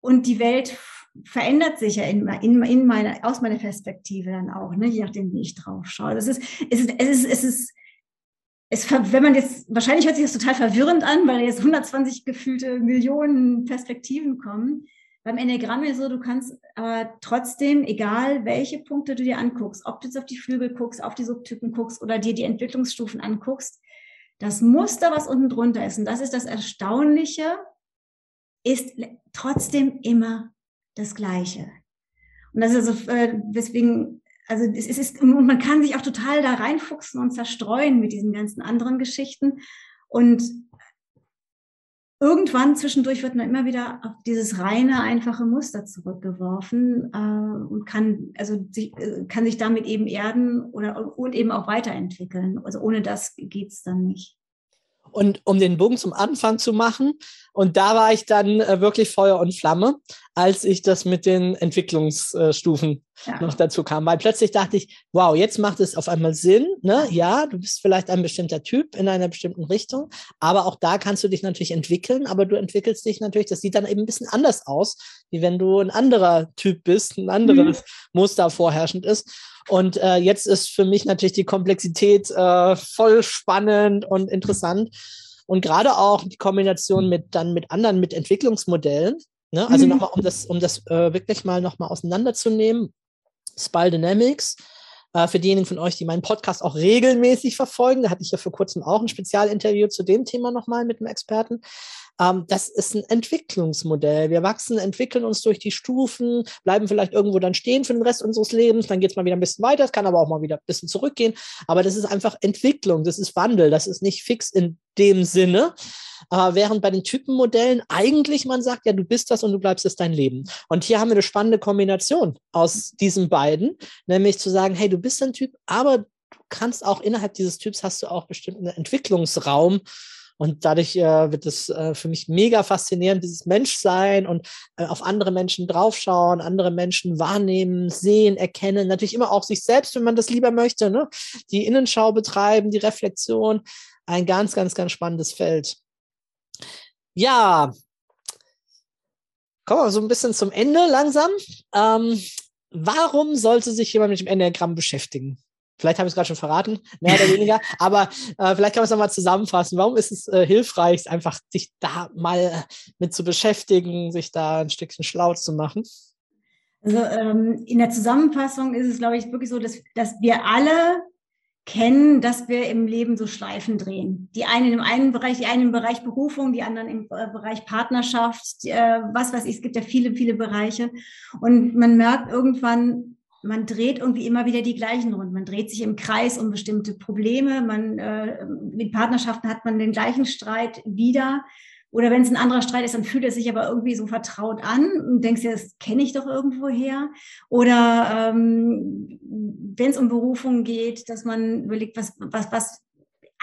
und die Welt verändert sich ja in, in, in meiner, aus meiner Perspektive dann auch, ne? je nachdem, wie ich drauf schaue. Das ist, es ist, es ist, es ist es, wenn man jetzt, wahrscheinlich hört sich das total verwirrend an, weil jetzt 120 gefühlte Millionen Perspektiven kommen. Beim Enneagramm ist so, du kannst aber trotzdem, egal welche Punkte du dir anguckst, ob du jetzt auf die Flügel guckst, auf die Subtypen guckst oder dir die Entwicklungsstufen anguckst, das Muster, was unten drunter ist, und das ist das Erstaunliche, ist trotzdem immer das Gleiche. Und das ist also, äh, deswegen also es ist, man kann sich auch total da reinfuchsen und zerstreuen mit diesen ganzen anderen Geschichten. Und irgendwann zwischendurch wird man immer wieder auf dieses reine, einfache Muster zurückgeworfen äh, und kann, also sich, äh, kann sich damit eben erden oder und eben auch weiterentwickeln. Also ohne das geht's dann nicht. Und um den Bogen zum Anfang zu machen, und da war ich dann äh, wirklich Feuer und Flamme, als ich das mit den Entwicklungsstufen ja. noch dazu kam. Weil plötzlich dachte ich, wow, jetzt macht es auf einmal Sinn. Ne? Ja, du bist vielleicht ein bestimmter Typ in einer bestimmten Richtung, aber auch da kannst du dich natürlich entwickeln, aber du entwickelst dich natürlich, das sieht dann eben ein bisschen anders aus, wie wenn du ein anderer Typ bist, ein anderes mhm. Muster vorherrschend ist. Und äh, jetzt ist für mich natürlich die Komplexität äh, voll spannend und interessant. Und gerade auch die Kombination mit dann mit anderen, mit Entwicklungsmodellen. Ne? Also mhm. nochmal, um das, um das äh, wirklich mal nochmal auseinanderzunehmen. Spal Dynamics. Äh, für diejenigen von euch, die meinen Podcast auch regelmäßig verfolgen, da hatte ich ja vor kurzem auch ein Spezialinterview zu dem Thema nochmal mit einem Experten. Ähm, das ist ein Entwicklungsmodell. Wir wachsen, entwickeln uns durch die Stufen, bleiben vielleicht irgendwo dann stehen für den Rest unseres Lebens, dann geht es mal wieder ein bisschen weiter, es kann aber auch mal wieder ein bisschen zurückgehen. Aber das ist einfach Entwicklung, das ist Wandel, das ist nicht fix in dem Sinne. Äh, während bei den Typenmodellen eigentlich man sagt, ja, du bist das und du bleibst es dein Leben. Und hier haben wir eine spannende Kombination aus diesen beiden, nämlich zu sagen, hey, du bist ein Typ, aber du kannst auch innerhalb dieses Typs hast du auch bestimmten Entwicklungsraum und dadurch äh, wird es äh, für mich mega faszinierend, dieses Menschsein und äh, auf andere Menschen draufschauen, andere Menschen wahrnehmen, sehen, erkennen, natürlich immer auch sich selbst, wenn man das lieber möchte, ne? die Innenschau betreiben, die Reflexion. Ein ganz, ganz, ganz spannendes Feld. Ja, kommen wir so ein bisschen zum Ende langsam. Ähm, warum sollte sich jemand mit dem Enneagramm beschäftigen? Vielleicht habe ich es gerade schon verraten, mehr oder weniger. Aber äh, vielleicht kann man es nochmal zusammenfassen. Warum ist es äh, hilfreich, einfach sich da mal mit zu beschäftigen, sich da ein Stückchen schlau zu machen? Also ähm, in der Zusammenfassung ist es, glaube ich, wirklich so, dass, dass wir alle kennen, dass wir im Leben so Schleifen drehen. Die einen im einen Bereich, die einen im Bereich Berufung, die anderen im äh, Bereich Partnerschaft, äh, was weiß ich, es gibt ja viele, viele Bereiche. Und man merkt irgendwann, man dreht irgendwie immer wieder die gleichen Runden. Man dreht sich im Kreis um bestimmte Probleme. Man, äh, mit Partnerschaften hat man den gleichen Streit wieder. Oder wenn es ein anderer Streit ist, dann fühlt er sich aber irgendwie so vertraut an und denkst dir, das kenne ich doch irgendwo her. Oder ähm, wenn es um Berufung geht, dass man überlegt, was, was, was,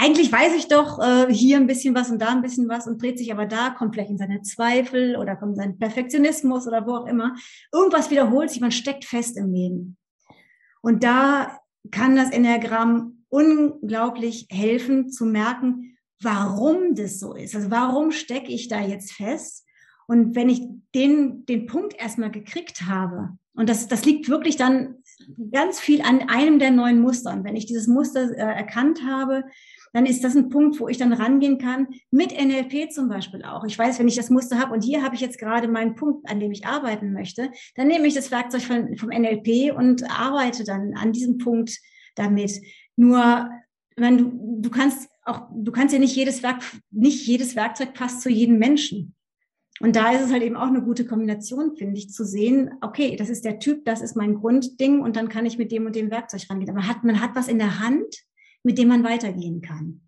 eigentlich weiß ich doch äh, hier ein bisschen was und da ein bisschen was und dreht sich aber da, kommt vielleicht in seine Zweifel oder kommt sein Perfektionismus oder wo auch immer. Irgendwas wiederholt sich, man steckt fest im Leben. Und da kann das Enneagramm unglaublich helfen zu merken, warum das so ist. Also warum stecke ich da jetzt fest? Und wenn ich den, den Punkt erstmal gekriegt habe, und das, das liegt wirklich dann ganz viel an einem der neuen Muster. Und wenn ich dieses Muster äh, erkannt habe, dann ist das ein Punkt, wo ich dann rangehen kann, mit NLP zum Beispiel auch. Ich weiß, wenn ich das Muster habe und hier habe ich jetzt gerade meinen Punkt, an dem ich arbeiten möchte, dann nehme ich das Werkzeug von, vom NLP und arbeite dann an diesem Punkt damit. Nur, wenn du, du kannst auch, du kannst ja nicht jedes Werk, nicht jedes Werkzeug passt zu jedem Menschen. Und da ist es halt eben auch eine gute Kombination, finde ich, zu sehen, okay, das ist der Typ, das ist mein Grundding und dann kann ich mit dem und dem Werkzeug rangehen. Aber hat, man hat was in der Hand, mit dem man weitergehen kann.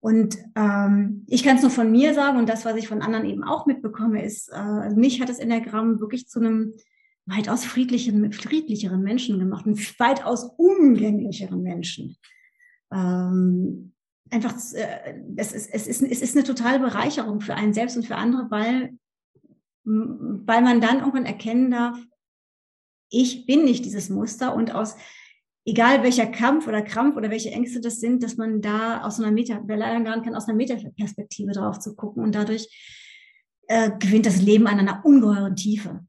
Und ähm, ich kann es nur von mir sagen und das, was ich von anderen eben auch mitbekomme, ist, äh, also mich hat das Enneagramm wirklich zu einem weitaus friedlicheren, friedlicheren Menschen gemacht, einen weitaus umgänglicheren Menschen. Ähm, einfach, äh, es, ist, es, ist, es ist eine totale Bereicherung für einen selbst und für andere, weil, weil man dann irgendwann erkennen darf, ich bin nicht dieses Muster und aus egal welcher Kampf oder Krampf oder welche Ängste das sind, dass man da aus einer Meta, wer leider lernen kann, aus einer Metaperspektive drauf zu gucken und dadurch äh, gewinnt das Leben an einer ungeheuren Tiefe.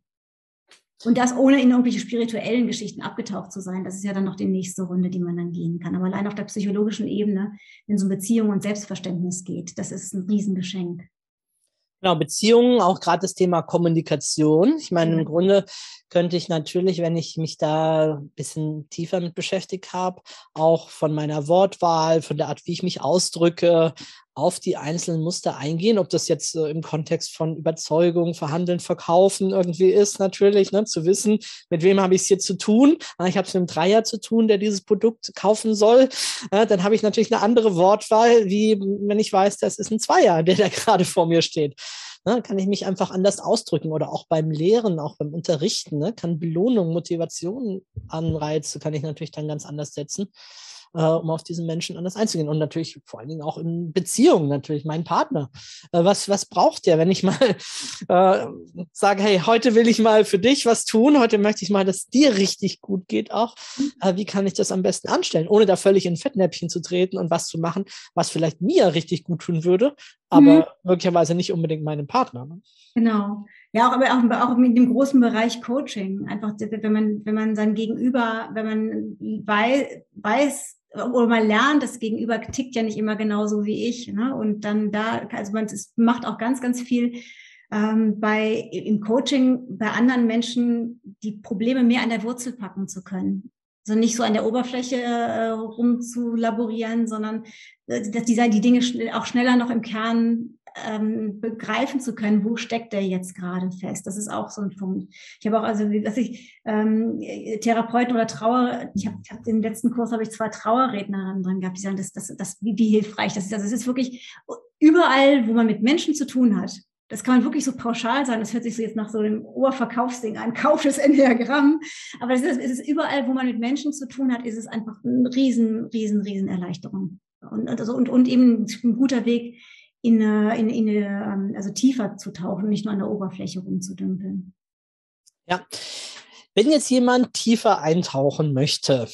Und das ohne in irgendwelche spirituellen Geschichten abgetaucht zu sein, das ist ja dann noch die nächste Runde, die man dann gehen kann. Aber allein auf der psychologischen Ebene, wenn es um Beziehung und Selbstverständnis geht, das ist ein Riesengeschenk. Genau, Beziehungen, auch gerade das Thema Kommunikation. Ich meine, im Grunde könnte ich natürlich, wenn ich mich da ein bisschen tiefer mit beschäftigt habe, auch von meiner Wortwahl, von der Art, wie ich mich ausdrücke, auf die einzelnen Muster eingehen, ob das jetzt äh, im Kontext von Überzeugung, Verhandeln, Verkaufen irgendwie ist, natürlich, ne, zu wissen, mit wem habe ich es hier zu tun. Ah, ich habe es mit einem Dreier zu tun, der dieses Produkt kaufen soll. Äh, dann habe ich natürlich eine andere Wortwahl, wie wenn ich weiß, das ist ein Zweier, der da gerade vor mir steht. Ne, kann ich mich einfach anders ausdrücken oder auch beim Lehren, auch beim Unterrichten, ne, kann Belohnung, Motivation, Anreize, kann ich natürlich dann ganz anders setzen äh, um auf diesen Menschen anders einzugehen. Und natürlich vor allen Dingen auch in Beziehungen, natürlich mein Partner. Äh, was, was braucht der, wenn ich mal äh, sage, hey, heute will ich mal für dich was tun, heute möchte ich mal, dass dir richtig gut geht auch. Äh, wie kann ich das am besten anstellen, ohne da völlig in Fettnäpfchen zu treten und was zu machen, was vielleicht mir richtig gut tun würde, aber mhm. möglicherweise nicht unbedingt meinem Partner. Ne? Genau. Ja, auch, aber auch, auch mit dem großen Bereich Coaching. Einfach, wenn man, wenn man sein Gegenüber, wenn man weiß, weiß oder man lernt, das Gegenüber tickt ja nicht immer genauso wie ich. Ne? Und dann da, also man es macht auch ganz, ganz viel ähm, bei im Coaching bei anderen Menschen die Probleme mehr an der Wurzel packen zu können. Also nicht so an der Oberfläche äh, rumzulaborieren, sondern äh, dass die, die Dinge auch schneller noch im Kern ähm, begreifen zu können, wo steckt der jetzt gerade fest. Das ist auch so ein Punkt. Ich habe auch, also, dass ich ähm, Therapeuten oder Trauer, ich habe hab den letzten Kurs habe ich zwei Trauerrednerinnen drin gehabt, die sagen, das, das, das, wie, wie hilfreich das ist. Also es ist wirklich überall, wo man mit Menschen zu tun hat. Das kann man wirklich so pauschal sagen. Das hört sich so jetzt nach so einem Oberverkaufsding an. Kauf das Enneagramm. Aber es ist, es ist überall, wo man mit Menschen zu tun hat, ist es einfach eine riesen, riesen, riesen Erleichterung. Und, also, und, und eben ein guter Weg, in, in, in, ähm, also tiefer zu tauchen, nicht nur an der Oberfläche rumzudümpeln. Ja, wenn jetzt jemand tiefer eintauchen möchte,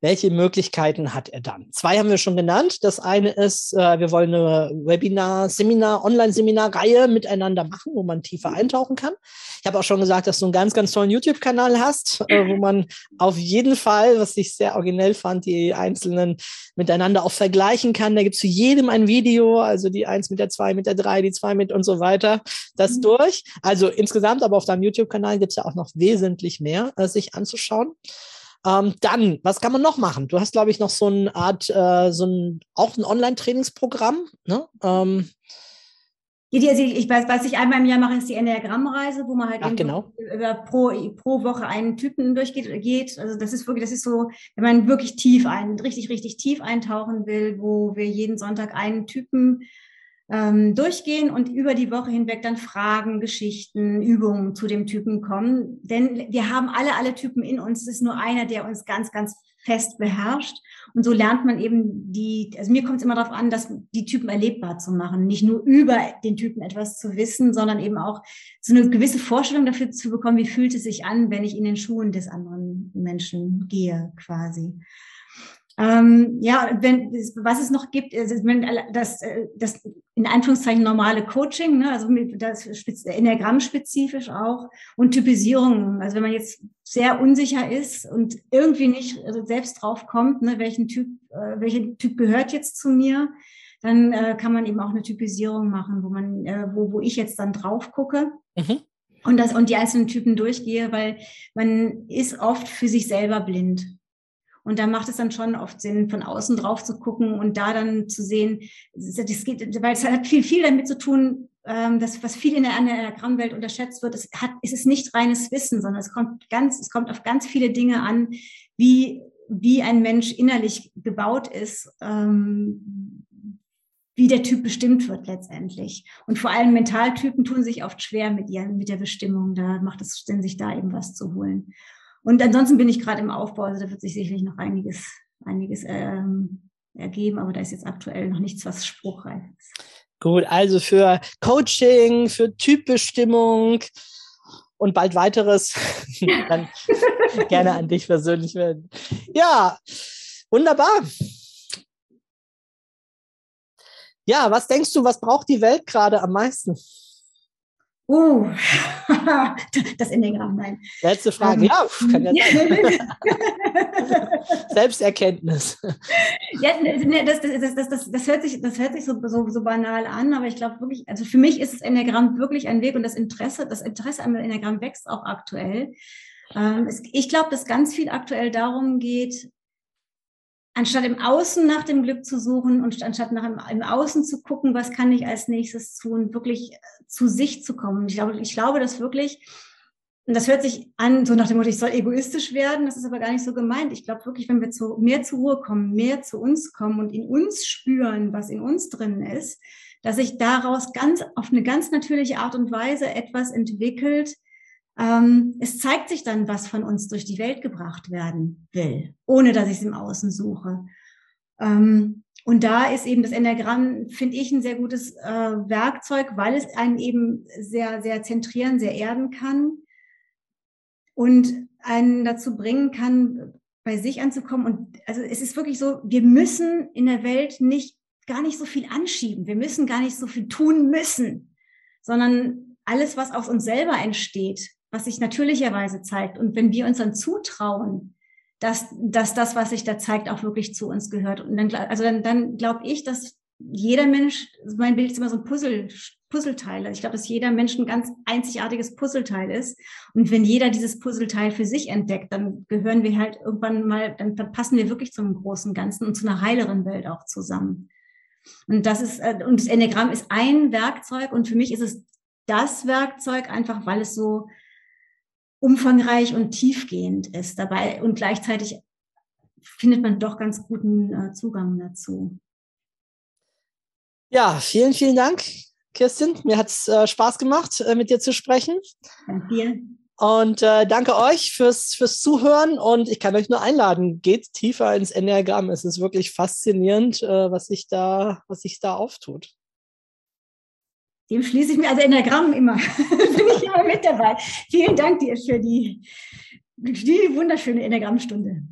welche Möglichkeiten hat er dann? Zwei haben wir schon genannt. Das eine ist, äh, wir wollen eine Webinar, Seminar, Online-Seminar-Reihe miteinander machen, wo man tiefer eintauchen kann. Ich habe auch schon gesagt, dass du einen ganz, ganz tollen YouTube-Kanal hast, äh, wo man auf jeden Fall, was ich sehr originell fand, die einzelnen miteinander auch vergleichen kann. Da gibt es zu jedem ein Video, also die eins mit der zwei, mit der drei, die zwei mit und so weiter, das mhm. durch. Also insgesamt, aber auf deinem YouTube-Kanal gibt es ja auch noch wesentlich mehr, äh, sich anzuschauen. Ähm, dann, was kann man noch machen? Du hast, glaube ich, noch so eine Art, äh, so ein, auch ein Online-Trainingsprogramm. Ne? Ähm, also ich weiß, was ich einmal im Jahr mache, ist die Enneagrammreise, wo man halt Ach, genau. über pro, pro Woche einen Typen durchgeht. Geht. Also das ist wirklich, das ist so, wenn man wirklich tief ein, richtig, richtig tief eintauchen will, wo wir jeden Sonntag einen Typen ähm, durchgehen und über die Woche hinweg dann Fragen, Geschichten, Übungen zu dem Typen kommen. Denn wir haben alle, alle Typen in uns. Es ist nur einer, der uns ganz, ganz fest beherrscht. Und so lernt man eben die, also mir kommt es immer darauf an, dass die Typen erlebbar zu machen. Nicht nur über den Typen etwas zu wissen, sondern eben auch so eine gewisse Vorstellung dafür zu bekommen, wie fühlt es sich an, wenn ich in den Schuhen des anderen Menschen gehe, quasi. Ähm, ja, wenn, was es noch gibt, ist das, äh, das in Anführungszeichen normale Coaching, ne, also das Enneagramm-spezifisch auch und Typisierung. Also wenn man jetzt sehr unsicher ist und irgendwie nicht also selbst drauf kommt, ne, welchen Typ, äh, welcher Typ gehört jetzt zu mir, dann äh, kann man eben auch eine Typisierung machen, wo man, äh, wo, wo ich jetzt dann drauf gucke. Mhm. Und, das, und die einzelnen Typen durchgehe, weil man ist oft für sich selber blind. Und da macht es dann schon oft Sinn, von außen drauf zu gucken und da dann zu sehen, das geht, weil es hat viel, viel damit zu tun, ähm, das, was viel in der Anagrammwelt unterschätzt wird, es hat, es ist nicht reines Wissen, sondern es kommt ganz, es kommt auf ganz viele Dinge an, wie, wie ein Mensch innerlich gebaut ist, ähm, wie der Typ bestimmt wird letztendlich. Und vor allem Mentaltypen tun sich oft schwer mit ihren, mit der Bestimmung. Da macht es Sinn, sich da eben was zu holen. Und ansonsten bin ich gerade im Aufbau, also da wird sich sicherlich noch einiges, einiges ähm, ergeben, aber da ist jetzt aktuell noch nichts, was spruchreif ist. Gut, also für Coaching, für Typbestimmung und bald weiteres, dann gerne an dich persönlich werden. Ja, wunderbar. Ja, was denkst du, was braucht die Welt gerade am meisten? Uh, das Enneagramm, nein. Letzte Frage. Um, ja, kann ja. Selbsterkenntnis. Ja, ne, ne, das, das, das, das, das, hört sich, das hört sich so, so, so banal an, aber ich glaube wirklich, also für mich ist das Enneagramm wirklich ein Weg und das Interesse, das Interesse am Enneagramm wächst auch aktuell. Ähm, ich glaube, dass ganz viel aktuell darum geht, anstatt im Außen nach dem Glück zu suchen und anstatt nach im, im Außen zu gucken, was kann ich als nächstes tun, wirklich äh, zu sich zu kommen. Ich glaube, ich glaube, dass wirklich, und das hört sich an, so nach dem Motto, ich soll egoistisch werden, das ist aber gar nicht so gemeint. Ich glaube wirklich, wenn wir zu, mehr zur Ruhe kommen, mehr zu uns kommen und in uns spüren, was in uns drin ist, dass sich daraus ganz auf eine ganz natürliche Art und Weise etwas entwickelt, ähm, es zeigt sich dann, was von uns durch die Welt gebracht werden will, ohne dass ich es im Außen suche. Ähm, und da ist eben das Enneagramm, finde ich, ein sehr gutes äh, Werkzeug, weil es einen eben sehr, sehr zentrieren, sehr erden kann und einen dazu bringen kann, bei sich anzukommen. Und also es ist wirklich so, wir müssen in der Welt nicht gar nicht so viel anschieben. Wir müssen gar nicht so viel tun müssen, sondern alles, was aus uns selber entsteht, was sich natürlicherweise zeigt. Und wenn wir uns dann zutrauen, dass, dass das, was sich da zeigt, auch wirklich zu uns gehört. Und dann, also dann, dann glaube ich, dass jeder Mensch, mein Bild ist immer so ein Puzzle, Puzzleteil. Also ich glaube, dass jeder Mensch ein ganz einzigartiges Puzzleteil ist. Und wenn jeder dieses Puzzleteil für sich entdeckt, dann gehören wir halt irgendwann mal, dann, dann passen wir wirklich zum großen Ganzen und zu einer heileren Welt auch zusammen. Und das ist, äh, und das Enneagramm ist ein Werkzeug und für mich ist es das Werkzeug einfach, weil es so, umfangreich und tiefgehend ist dabei und gleichzeitig findet man doch ganz guten äh, Zugang dazu. Ja, vielen, vielen Dank, Kirstin. Mir hat es äh, Spaß gemacht, äh, mit dir zu sprechen. Danke dir. Und äh, danke euch fürs, fürs Zuhören und ich kann euch nur einladen, geht tiefer ins Enneagramm. Es ist wirklich faszinierend, äh, was sich da, was sich da auftut. Dem schließe ich mir, also Enneagramm immer, bin ich immer mit dabei. Vielen Dank dir für die, die wunderschöne Enneagrammstunde.